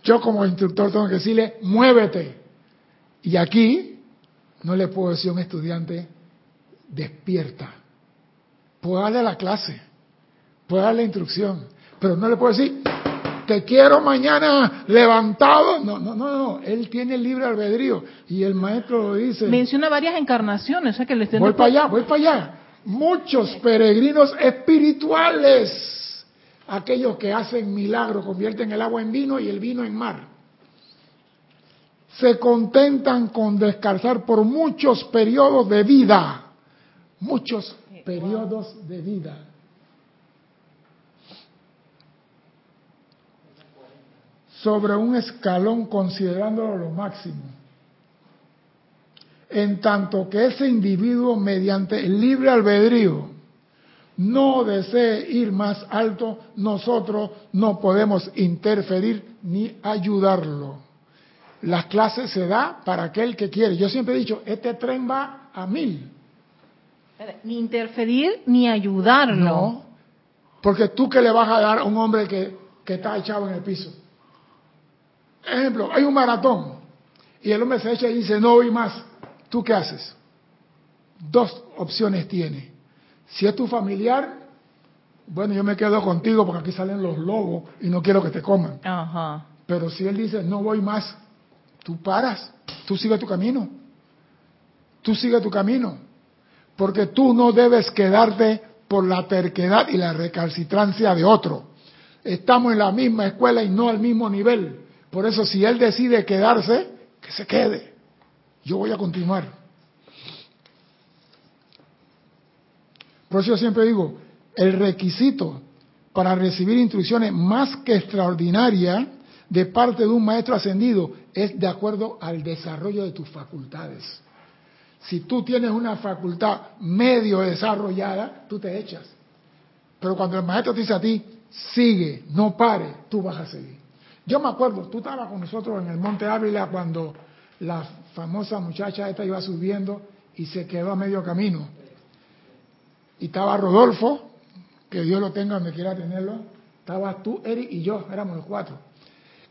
Yo como instructor tengo que decirle, muévete. Y aquí no le puedo decir a un estudiante, despierta. Puedo darle la clase, puedo darle la instrucción, pero no le puedo decir, te quiero mañana levantado. No, no, no, no. Él tiene libre albedrío. Y el maestro lo dice. Menciona varias encarnaciones. O sea que le voy para allá, voy para allá. Muchos peregrinos espirituales. Aquellos que hacen milagros, convierten el agua en vino y el vino en mar. Se contentan con descansar por muchos periodos de vida. Muchos periodos de vida. Sobre un escalón considerándolo lo máximo. En tanto que ese individuo mediante el libre albedrío no desee ir más alto, nosotros no podemos interferir ni ayudarlo. Las clases se da para aquel que quiere. Yo siempre he dicho, este tren va a mil. Ni interferir ni ayudarlo. No, porque tú que le vas a dar a un hombre que, que está echado en el piso. Ejemplo, hay un maratón y el hombre se echa y dice, no voy más. ¿Tú qué haces? Dos opciones tiene. Si es tu familiar, bueno, yo me quedo contigo porque aquí salen los lobos y no quiero que te coman. Ajá. Pero si él dice, no voy más, tú paras, tú sigue tu camino. Tú sigue tu camino. Porque tú no debes quedarte por la terquedad y la recalcitrancia de otro. Estamos en la misma escuela y no al mismo nivel. Por eso si él decide quedarse, que se quede. Yo voy a continuar. Por eso yo siempre digo, el requisito para recibir instrucciones más que extraordinaria de parte de un maestro ascendido es de acuerdo al desarrollo de tus facultades. Si tú tienes una facultad medio desarrollada, tú te echas. Pero cuando el maestro te dice a ti, sigue, no pare, tú vas a seguir. Yo me acuerdo, tú estabas con nosotros en el Monte Ávila cuando la famosa muchacha esta iba subiendo y se quedó a medio camino y estaba Rodolfo, que Dios lo tenga donde quiera tenerlo, estaba tú, Eric y yo, éramos los cuatro.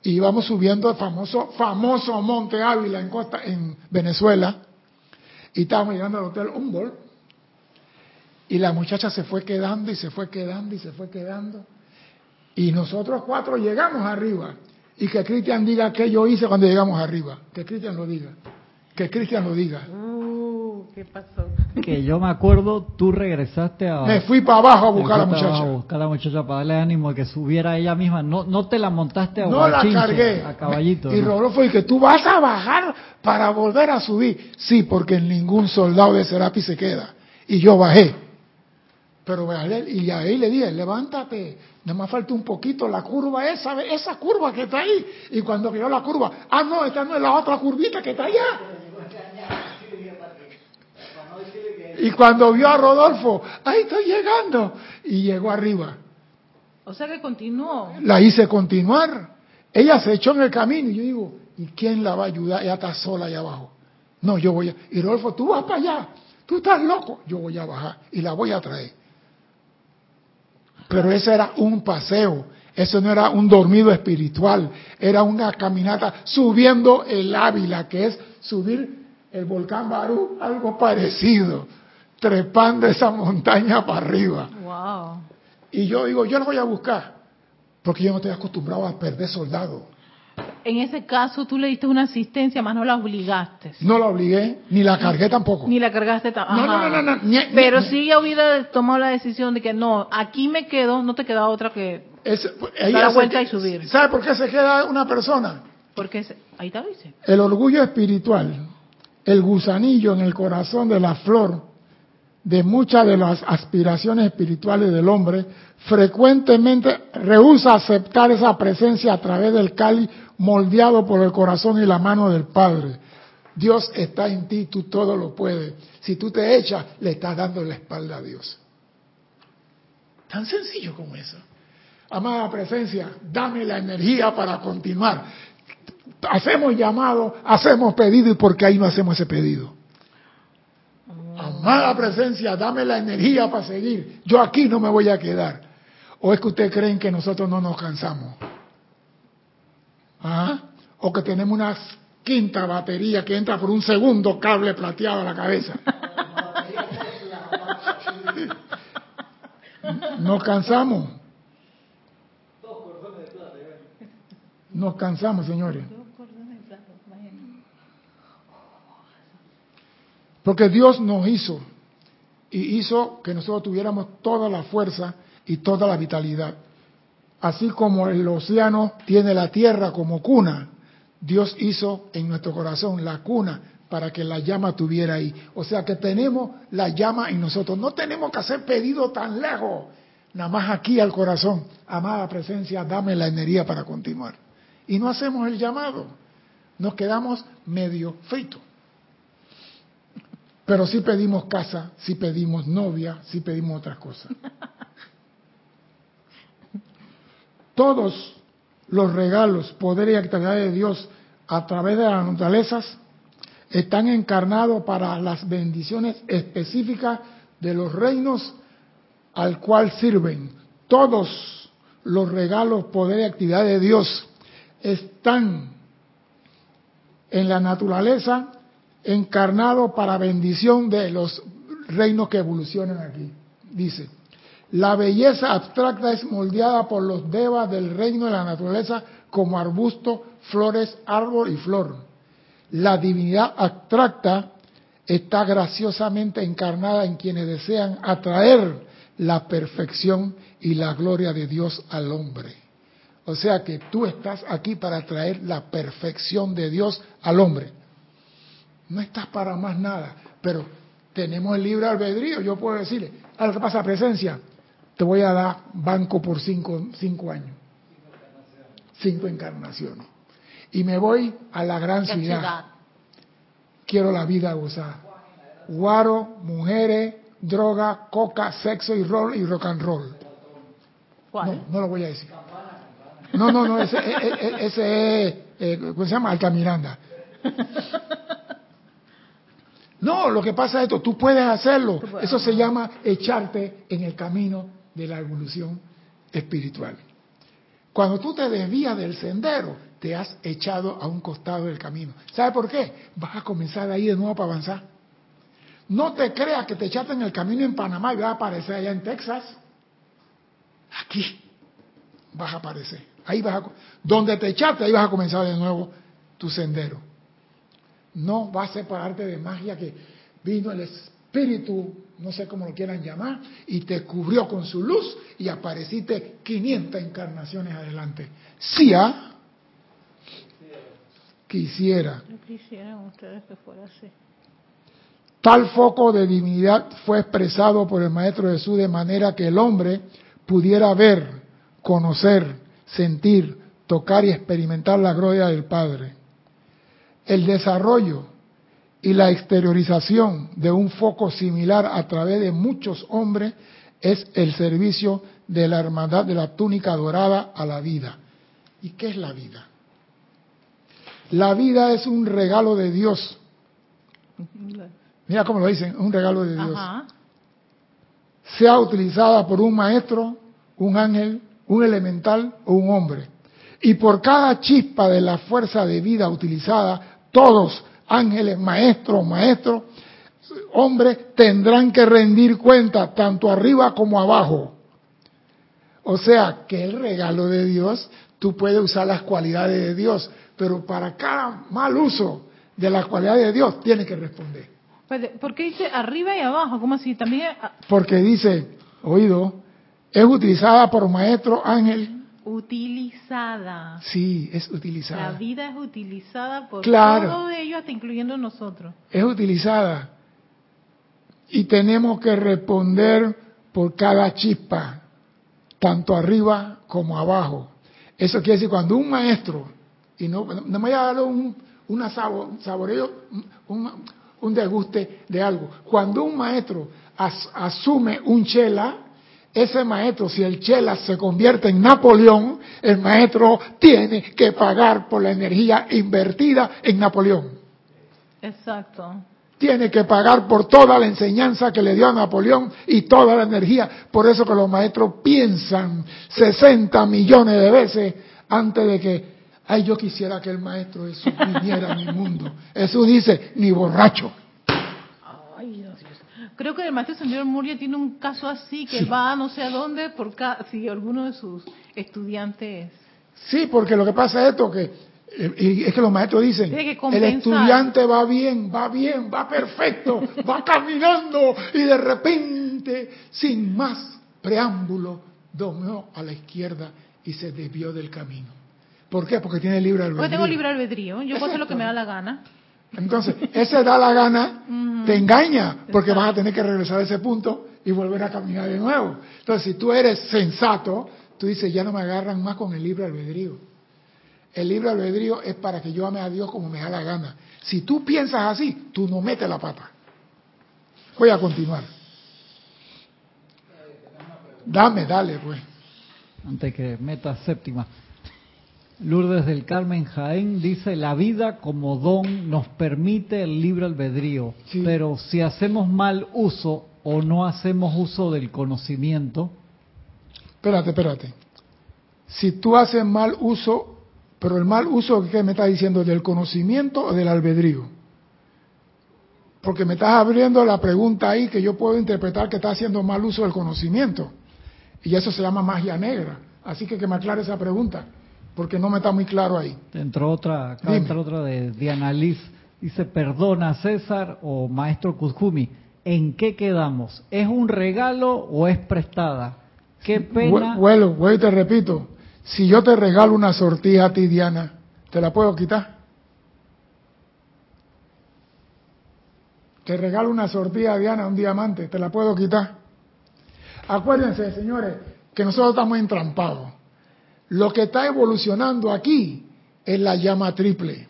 Y íbamos subiendo el famoso, famoso Monte Ávila en Costa, en Venezuela, y estábamos llegando al Hotel Humboldt, y la muchacha se fue quedando y se fue quedando y se fue quedando. Y nosotros cuatro llegamos arriba. Y que Cristian diga qué yo hice cuando llegamos arriba. Que Cristian lo diga. Que Cristian lo diga. ¿Qué pasó? Que yo me acuerdo, tú regresaste a... Me fui para abajo a buscar a la muchacha. A buscar a la muchacha para darle ánimo de que subiera ella misma. No, no te la montaste a No la cargué. A caballito. Y Rodolfo, y que tú vas a bajar para volver a subir. Sí, porque ningún soldado de Serapi se queda. Y yo bajé. Pero y ahí le dije, levántate, nada más falta un poquito, la curva esa, esa curva que está ahí. Y cuando quedó la curva, ah, no, esta no es la otra curvita que está allá. Y cuando vio a Rodolfo, ahí estoy llegando. Y llegó arriba. O sea que continuó. La hice continuar. Ella se echó en el camino y yo digo, ¿y quién la va a ayudar? Ella está sola allá abajo. No, yo voy a... Y Rodolfo, tú vas para allá. Tú estás loco. Yo voy a bajar y la voy a traer. Pero ese era un paseo. Eso no era un dormido espiritual. Era una caminata subiendo el Ávila, que es subir el volcán Barú, algo parecido trepando esa montaña para arriba. Y yo digo, yo lo voy a buscar, porque yo no estoy acostumbrado a perder soldados. En ese caso, tú le diste una asistencia, más no la obligaste. No la obligué, ni la cargué tampoco. Ni la cargaste tampoco. No, no, no, no, Pero si ella hubiera tomado la decisión de que no, aquí me quedo, no te queda otra que dar la vuelta y subir. ¿Sabe por qué se queda una persona? Porque ahí está, dice. El orgullo espiritual, el gusanillo en el corazón de la flor de muchas de las aspiraciones espirituales del hombre, frecuentemente rehúsa aceptar esa presencia a través del cáliz moldeado por el corazón y la mano del Padre. Dios está en ti, tú todo lo puedes. Si tú te echas, le estás dando la espalda a Dios. Tan sencillo como eso. Amada presencia, dame la energía para continuar. Hacemos llamado, hacemos pedido y porque ahí no hacemos ese pedido. Amada presencia, dame la energía para seguir. Yo aquí no me voy a quedar. ¿O es que ustedes creen que nosotros no nos cansamos? ¿Ah? ¿O que tenemos una quinta batería que entra por un segundo cable plateado a la cabeza? Nos cansamos. Nos cansamos, señores. Porque Dios nos hizo y hizo que nosotros tuviéramos toda la fuerza y toda la vitalidad. Así como el océano tiene la tierra como cuna, Dios hizo en nuestro corazón la cuna para que la llama tuviera ahí. O sea que tenemos la llama en nosotros. No tenemos que hacer pedido tan lejos. Nada más aquí al corazón. Amada presencia, dame la energía para continuar. Y no hacemos el llamado. Nos quedamos medio fritos. Pero sí pedimos casa, sí pedimos novia, sí pedimos otras cosas. Todos los regalos, poder y actividad de Dios a través de las naturalezas están encarnados para las bendiciones específicas de los reinos al cual sirven. Todos los regalos, poder y actividad de Dios están en la naturaleza encarnados para bendición de los reinos que evolucionan aquí. Dice, la belleza abstracta es moldeada por los devas del reino de la naturaleza como arbusto, flores, árbol y flor la divinidad abstracta está graciosamente encarnada en quienes desean atraer la perfección y la gloria de Dios al hombre. O sea que tú estás aquí para traer la perfección de Dios al hombre. No estás para más nada, pero tenemos el libre albedrío. Yo puedo decirle, a que pasa, presencia, te voy a dar banco por cinco, cinco años. Cinco encarnaciones y me voy a la gran ciudad. Quiero la vida gozada. Guaro, mujeres, droga, coca, sexo y roll y rock and roll. No, no lo voy a decir. No, no, no, ese, e, e, e, ese es, eh, ¿cómo se llama? Altamiranda. No, lo que pasa es esto, tú puedes hacerlo. Eso se llama echarte en el camino de la evolución espiritual. Cuando tú te desvías del sendero, te has echado a un costado del camino. ¿Sabe por qué? Vas a comenzar ahí de nuevo para avanzar. No te creas que te echaste en el camino en Panamá y vas a aparecer allá en Texas. Aquí vas a aparecer. Ahí vas a, donde te echaste, ahí vas a comenzar de nuevo tu sendero. No vas a separarte de magia que vino el Espíritu, no sé cómo lo quieran llamar, y te cubrió con su luz y apareciste 500 encarnaciones adelante. Sí, ¿ah? quisiera. ustedes que fuera así. Tal foco de divinidad fue expresado por el Maestro Jesús de manera que el hombre pudiera ver, conocer, sentir, tocar y experimentar la gloria del Padre. El desarrollo y la exteriorización de un foco similar a través de muchos hombres es el servicio de la hermandad de la túnica dorada a la vida. ¿Y qué es la vida? La vida es un regalo de Dios. Mira cómo lo dicen, un regalo de Dios. Sea utilizada por un maestro, un ángel, un elemental o un hombre. Y por cada chispa de la fuerza de vida utilizada, todos, ángeles, maestros, maestros, hombres, tendrán que rendir cuenta tanto arriba como abajo. O sea, que el regalo de Dios, tú puedes usar las cualidades de Dios, pero para cada mal uso de la cualidad de Dios tiene que responder. Pues, ¿Por qué dice arriba y abajo? ¿Cómo así? También. Porque dice, oído, es utilizada por maestro ángel. Utilizada. Sí, es utilizada. La vida es utilizada por todos ellos, hasta incluyendo nosotros. Es utilizada. Y tenemos que responder por cada chispa, tanto arriba como abajo. Eso quiere decir, cuando un maestro y no, no me voy a dar un una saboreo, un, un, deguste de algo. Cuando un maestro asume un chela, ese maestro, si el chela se convierte en Napoleón, el maestro tiene que pagar por la energía invertida en Napoleón. Exacto. Tiene que pagar por toda la enseñanza que le dio a Napoleón y toda la energía. Por eso que los maestros piensan 60 millones de veces antes de que Ay, yo quisiera que el maestro Jesús viniera a mi mundo. Jesús dice, ni borracho. Ay, Dios. Creo que el maestro señor Muria tiene un caso así, que va a no sé a dónde por si alguno de sus estudiantes. Sí, porque lo que pasa es esto, que eh, es que los maestros dicen, el estudiante va bien, va bien, va perfecto, va caminando y de repente, sin más preámbulo, dominó a la izquierda y se desvió del camino. ¿Por qué? Porque tiene libre albedrío. Porque tengo libre albedrío. Yo puedo hacer lo que me da la gana. Entonces, ese da la gana, te engaña, porque vas a tener que regresar a ese punto y volver a caminar de nuevo. Entonces, si tú eres sensato, tú dices, ya no me agarran más con el libre albedrío. El libre albedrío es para que yo ame a Dios como me da la gana. Si tú piensas así, tú no metes la pata. Voy a continuar. Dame, dale, pues. Antes que meta séptima. Lourdes del Carmen Jaén dice, la vida como don nos permite el libre albedrío, pero si hacemos mal uso o no hacemos uso del conocimiento. Espérate, espérate. Si tú haces mal uso, pero el mal uso que me está diciendo, del conocimiento o del albedrío. Porque me estás abriendo la pregunta ahí que yo puedo interpretar que está haciendo mal uso del conocimiento. Y eso se llama magia negra. Así que que me aclare esa pregunta porque no me está muy claro ahí. Entró otra, acá entró otra de Diana Liz. Dice, perdona César o maestro Kuzumi, ¿en qué quedamos? ¿Es un regalo o es prestada? Qué pena. Bueno, bueno, te repito, si yo te regalo una sortija a ti, Diana, ¿te la puedo quitar? Te regalo una sortija, Diana, un diamante, ¿te la puedo quitar? Acuérdense, señores, que nosotros estamos entrampados. Lo que está evolucionando aquí es la llama triple.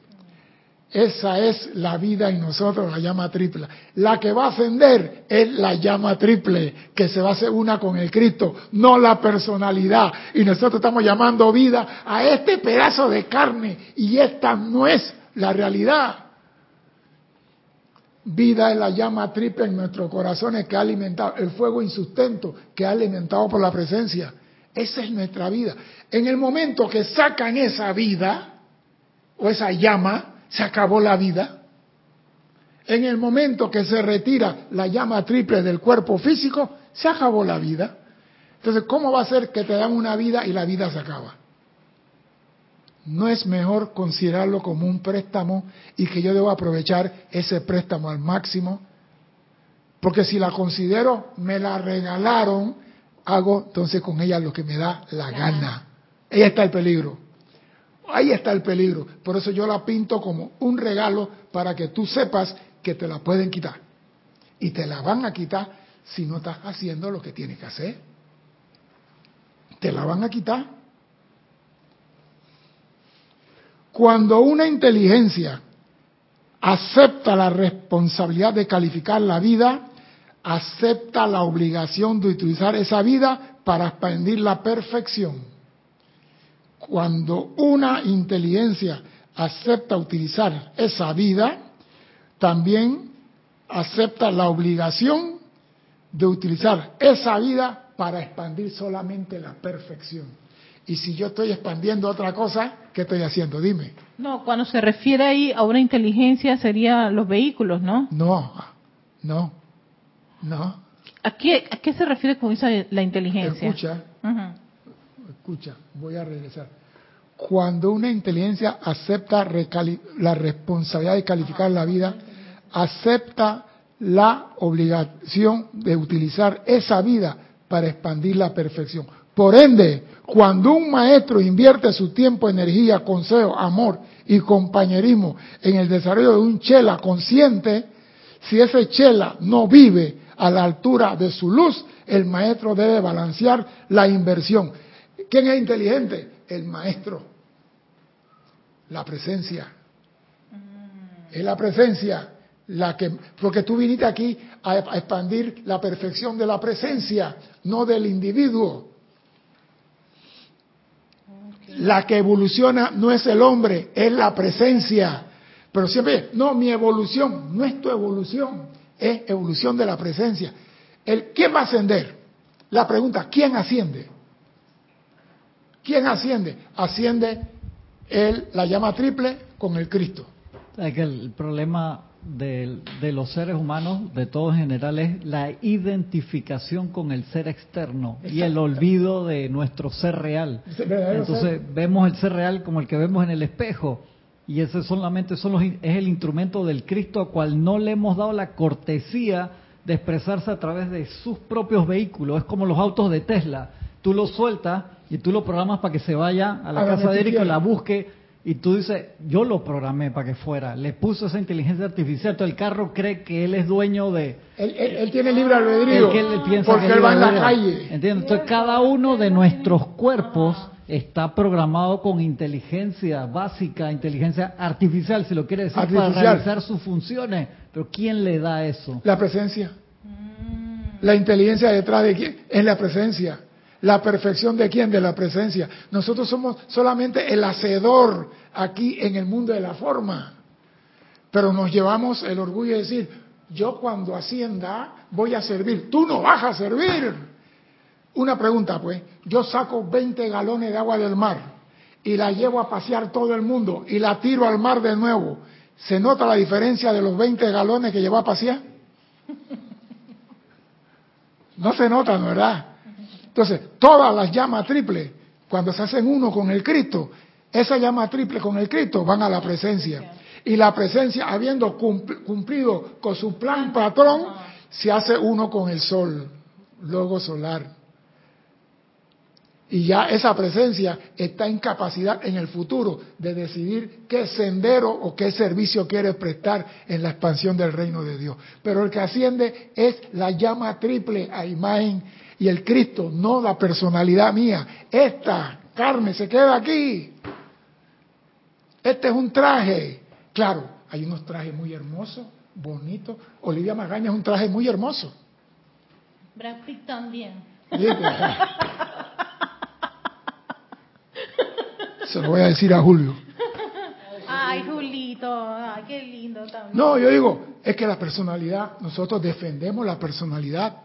Esa es la vida en nosotros, la llama triple. La que va a ascender es la llama triple, que se va a hacer una con el Cristo, no la personalidad. Y nosotros estamos llamando vida a este pedazo de carne y esta no es la realidad. Vida es la llama triple en nuestros corazones que ha alimentado, el fuego insustento que ha alimentado por la presencia. Esa es nuestra vida. En el momento que sacan esa vida o esa llama, se acabó la vida. En el momento que se retira la llama triple del cuerpo físico, se acabó la vida. Entonces, ¿cómo va a ser que te dan una vida y la vida se acaba? ¿No es mejor considerarlo como un préstamo y que yo debo aprovechar ese préstamo al máximo? Porque si la considero, me la regalaron, hago entonces con ella lo que me da la gana. Ahí está el peligro. Ahí está el peligro. Por eso yo la pinto como un regalo para que tú sepas que te la pueden quitar. Y te la van a quitar si no estás haciendo lo que tienes que hacer. Te la van a quitar. Cuando una inteligencia acepta la responsabilidad de calificar la vida, acepta la obligación de utilizar esa vida para expandir la perfección. Cuando una inteligencia acepta utilizar esa vida, también acepta la obligación de utilizar esa vida para expandir solamente la perfección. Y si yo estoy expandiendo otra cosa, ¿qué estoy haciendo? Dime. No, cuando se refiere ahí a una inteligencia serían los vehículos, ¿no? No, no. No. ¿A qué, a qué se refiere con esa la inteligencia? Escucha, escucha, voy a regresar. Cuando una inteligencia acepta la responsabilidad de calificar la vida, acepta la obligación de utilizar esa vida para expandir la perfección. Por ende, cuando un maestro invierte su tiempo, energía, consejo, amor y compañerismo en el desarrollo de un chela consciente, si ese chela no vive a la altura de su luz, el maestro debe balancear la inversión. ¿Quién es inteligente? El maestro. La presencia. Es la presencia la que, porque tú viniste aquí a, expandir la perfección de la presencia, no del individuo. La que evoluciona no es el hombre, es la presencia. Pero siempre, no, mi evolución, no es tu evolución, es evolución de la presencia. El, ¿Quién va a ascender? La pregunta, ¿quién asciende? ¿Quién asciende? Asciende el, la llama triple con el Cristo. que el problema de, de, los seres humanos, de todos en general, es la identificación con el ser externo y el olvido de nuestro ser real. Entonces vemos el ser real como el que vemos en el espejo y ese solamente son los, es el instrumento del Cristo a cual no le hemos dado la cortesía de expresarse a través de sus propios vehículos. Es como los autos de Tesla. Tú lo sueltas y tú lo programas para que se vaya a la casa de Eric y la busque y tú dices, yo lo programé para que fuera, le puso esa inteligencia artificial, todo el carro cree que él es dueño de... Él, tiene libre albedrío, él piensa porque él va en la calle. Entonces cada uno de nuestros cuerpos está programado con inteligencia básica, inteligencia artificial, si lo quiere decir, para realizar sus funciones. Pero ¿quién le da eso? La presencia. La inteligencia detrás de quién es la presencia. La perfección de quién? De la presencia. Nosotros somos solamente el hacedor aquí en el mundo de la forma. Pero nos llevamos el orgullo de decir, yo cuando ascienda voy a servir. Tú no vas a servir. Una pregunta, pues. Yo saco 20 galones de agua del mar y la llevo a pasear todo el mundo y la tiro al mar de nuevo. ¿Se nota la diferencia de los 20 galones que llevo a pasear? No se nota, ¿verdad? Entonces, todas las llamas triples, cuando se hacen uno con el Cristo, esa llama triple con el Cristo van a la presencia. Y la presencia, habiendo cumplido con su plan patrón, se hace uno con el sol, logo solar. Y ya esa presencia está en capacidad en el futuro de decidir qué sendero o qué servicio quiere prestar en la expansión del reino de Dios. Pero el que asciende es la llama triple a imagen y el Cristo, no la personalidad mía. Esta carne se queda aquí. Este es un traje. Claro, hay unos trajes muy hermosos, bonitos. Olivia Magaña es un traje muy hermoso. Brad Pitt también. Se lo voy a decir a Julio. Ay, Julito, ay, qué lindo también. No, yo digo, es que la personalidad, nosotros defendemos la personalidad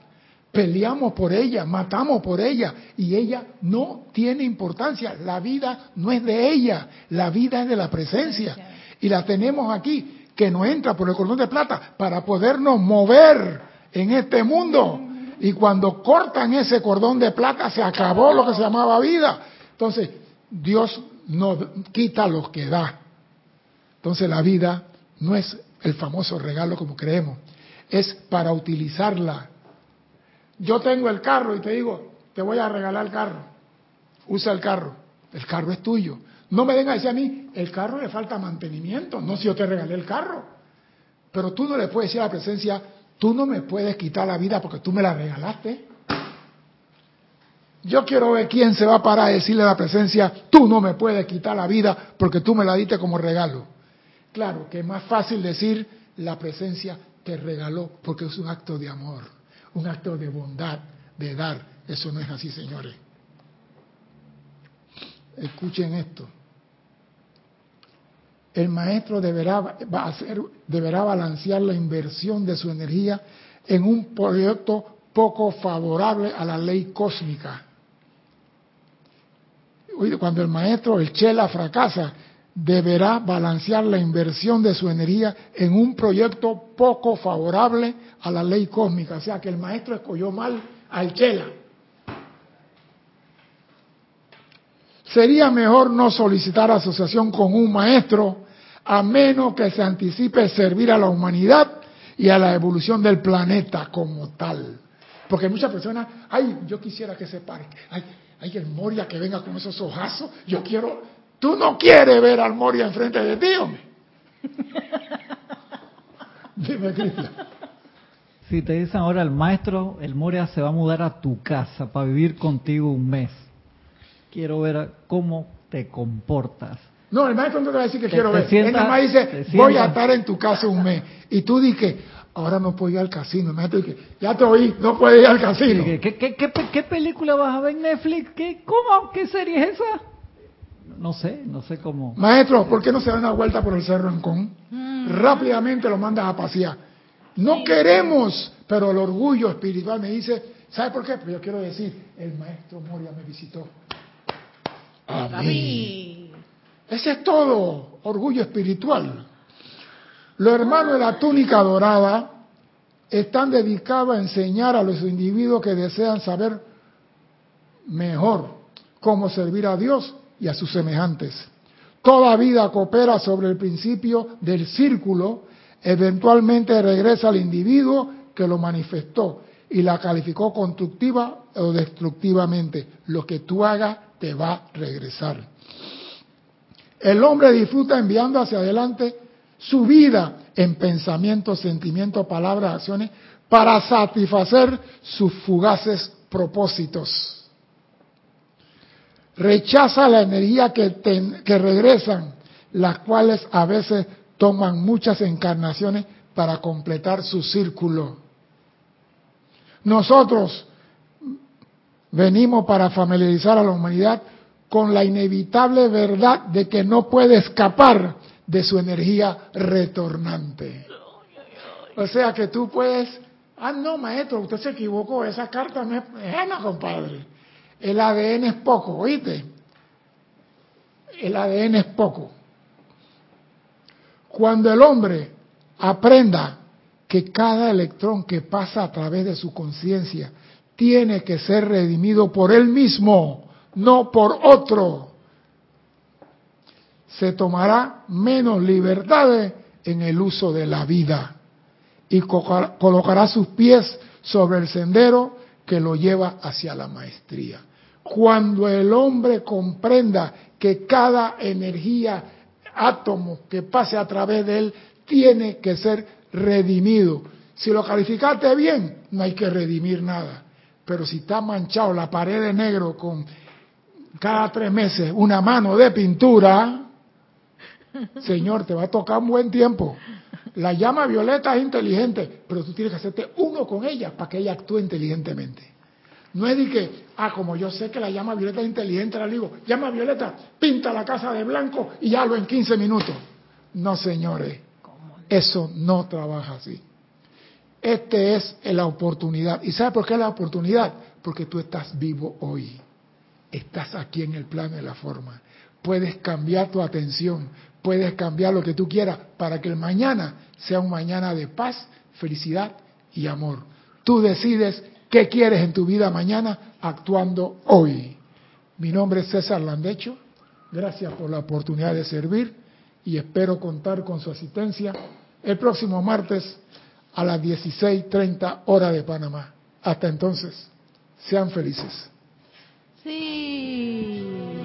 peleamos por ella, matamos por ella y ella no tiene importancia. La vida no es de ella, la vida es de la presencia. Y la tenemos aquí, que nos entra por el cordón de plata para podernos mover en este mundo. Y cuando cortan ese cordón de plata se acabó lo que se llamaba vida. Entonces, Dios nos quita lo que da. Entonces la vida no es el famoso regalo como creemos, es para utilizarla yo tengo el carro y te digo, te voy a regalar el carro. Usa el carro. El carro es tuyo. No me vengas a decir a mí, el carro le falta mantenimiento. No si yo te regalé el carro. Pero tú no le puedes decir a la presencia, tú no me puedes quitar la vida porque tú me la regalaste. Yo quiero ver quién se va a parar a decirle a la presencia, tú no me puedes quitar la vida porque tú me la diste como regalo. Claro que es más fácil decir, la presencia te regaló porque es un acto de amor un acto de bondad, de dar. Eso no es así, señores. Escuchen esto. El maestro deberá, va a hacer, deberá balancear la inversión de su energía en un proyecto poco favorable a la ley cósmica. Cuando el maestro, el Chela, fracasa, deberá balancear la inversión de su energía en un proyecto poco favorable a la ley cósmica. O sea que el maestro escogió mal al Chela. Sería mejor no solicitar asociación con un maestro a menos que se anticipe servir a la humanidad y a la evolución del planeta como tal. Porque muchas personas, ay, yo quisiera que se pare, ay, el Moria que venga con esos ojazos, yo quiero, Tú no quieres ver al Moria enfrente de ti, hombre. Dime, Cristian. Si te dicen ahora el maestro, el Moria se va a mudar a tu casa para vivir contigo un mes. Quiero ver cómo te comportas. No, el maestro no te va a decir que quiero ver. Él nada más dice, voy a estar en tu casa un mes. Y tú dices, ahora no puedo ir al casino. El maestro dice, ya te oí, no puedes ir al casino. ¿Qué, qué, qué, qué película vas a ver en Netflix? ¿Qué, ¿Cómo? ¿Qué serie es esa? no sé, no sé cómo. Maestro, ¿por qué no se da una vuelta por el Cerro Ancón? Mm. Rápidamente lo mandas a pasear. No queremos, pero el orgullo espiritual me dice, ¿sabe por qué? Pues yo quiero decir, el maestro Moria me visitó. A mí. Ese es todo, orgullo espiritual. Los hermanos de la túnica dorada están dedicados a enseñar a los individuos que desean saber mejor cómo servir a Dios y a sus semejantes. Toda vida coopera sobre el principio del círculo, eventualmente regresa al individuo que lo manifestó y la calificó constructiva o destructivamente. Lo que tú hagas te va a regresar. El hombre disfruta enviando hacia adelante su vida en pensamientos, sentimientos, palabras, acciones, para satisfacer sus fugaces propósitos. Rechaza la energía que, regresan, las cuales a veces toman muchas encarnaciones para completar su círculo. Nosotros venimos para familiarizar a la humanidad con la inevitable verdad de que no puede escapar de su energía retornante. O sea que tú puedes, ah, no, maestro, usted se equivocó, esa carta no es buena, compadre. El ADN es poco, ¿oíste? El ADN es poco. Cuando el hombre aprenda que cada electrón que pasa a través de su conciencia tiene que ser redimido por él mismo, no por otro, se tomará menos libertades en el uso de la vida y colocará sus pies sobre el sendero que lo lleva hacia la maestría. Cuando el hombre comprenda que cada energía, átomo que pase a través de él, tiene que ser redimido. Si lo calificaste bien, no hay que redimir nada. Pero si está manchado la pared de negro con cada tres meses una mano de pintura, Señor, te va a tocar un buen tiempo. La llama violeta es inteligente, pero tú tienes que hacerte uno con ella para que ella actúe inteligentemente. No es de que, ah, como yo sé que la llama violeta es inteligente, la digo, llama violeta, pinta la casa de blanco y ya en 15 minutos. No, señores, eso no trabaja así. Esta es la oportunidad. ¿Y sabe por qué es la oportunidad? Porque tú estás vivo hoy. Estás aquí en el plano de la forma. Puedes cambiar tu atención, puedes cambiar lo que tú quieras para que el mañana sea un mañana de paz, felicidad y amor. Tú decides qué quieres en tu vida mañana actuando hoy. Mi nombre es César Landecho. Gracias por la oportunidad de servir y espero contar con su asistencia el próximo martes a las 16:30 hora de Panamá. Hasta entonces, sean felices. Sí.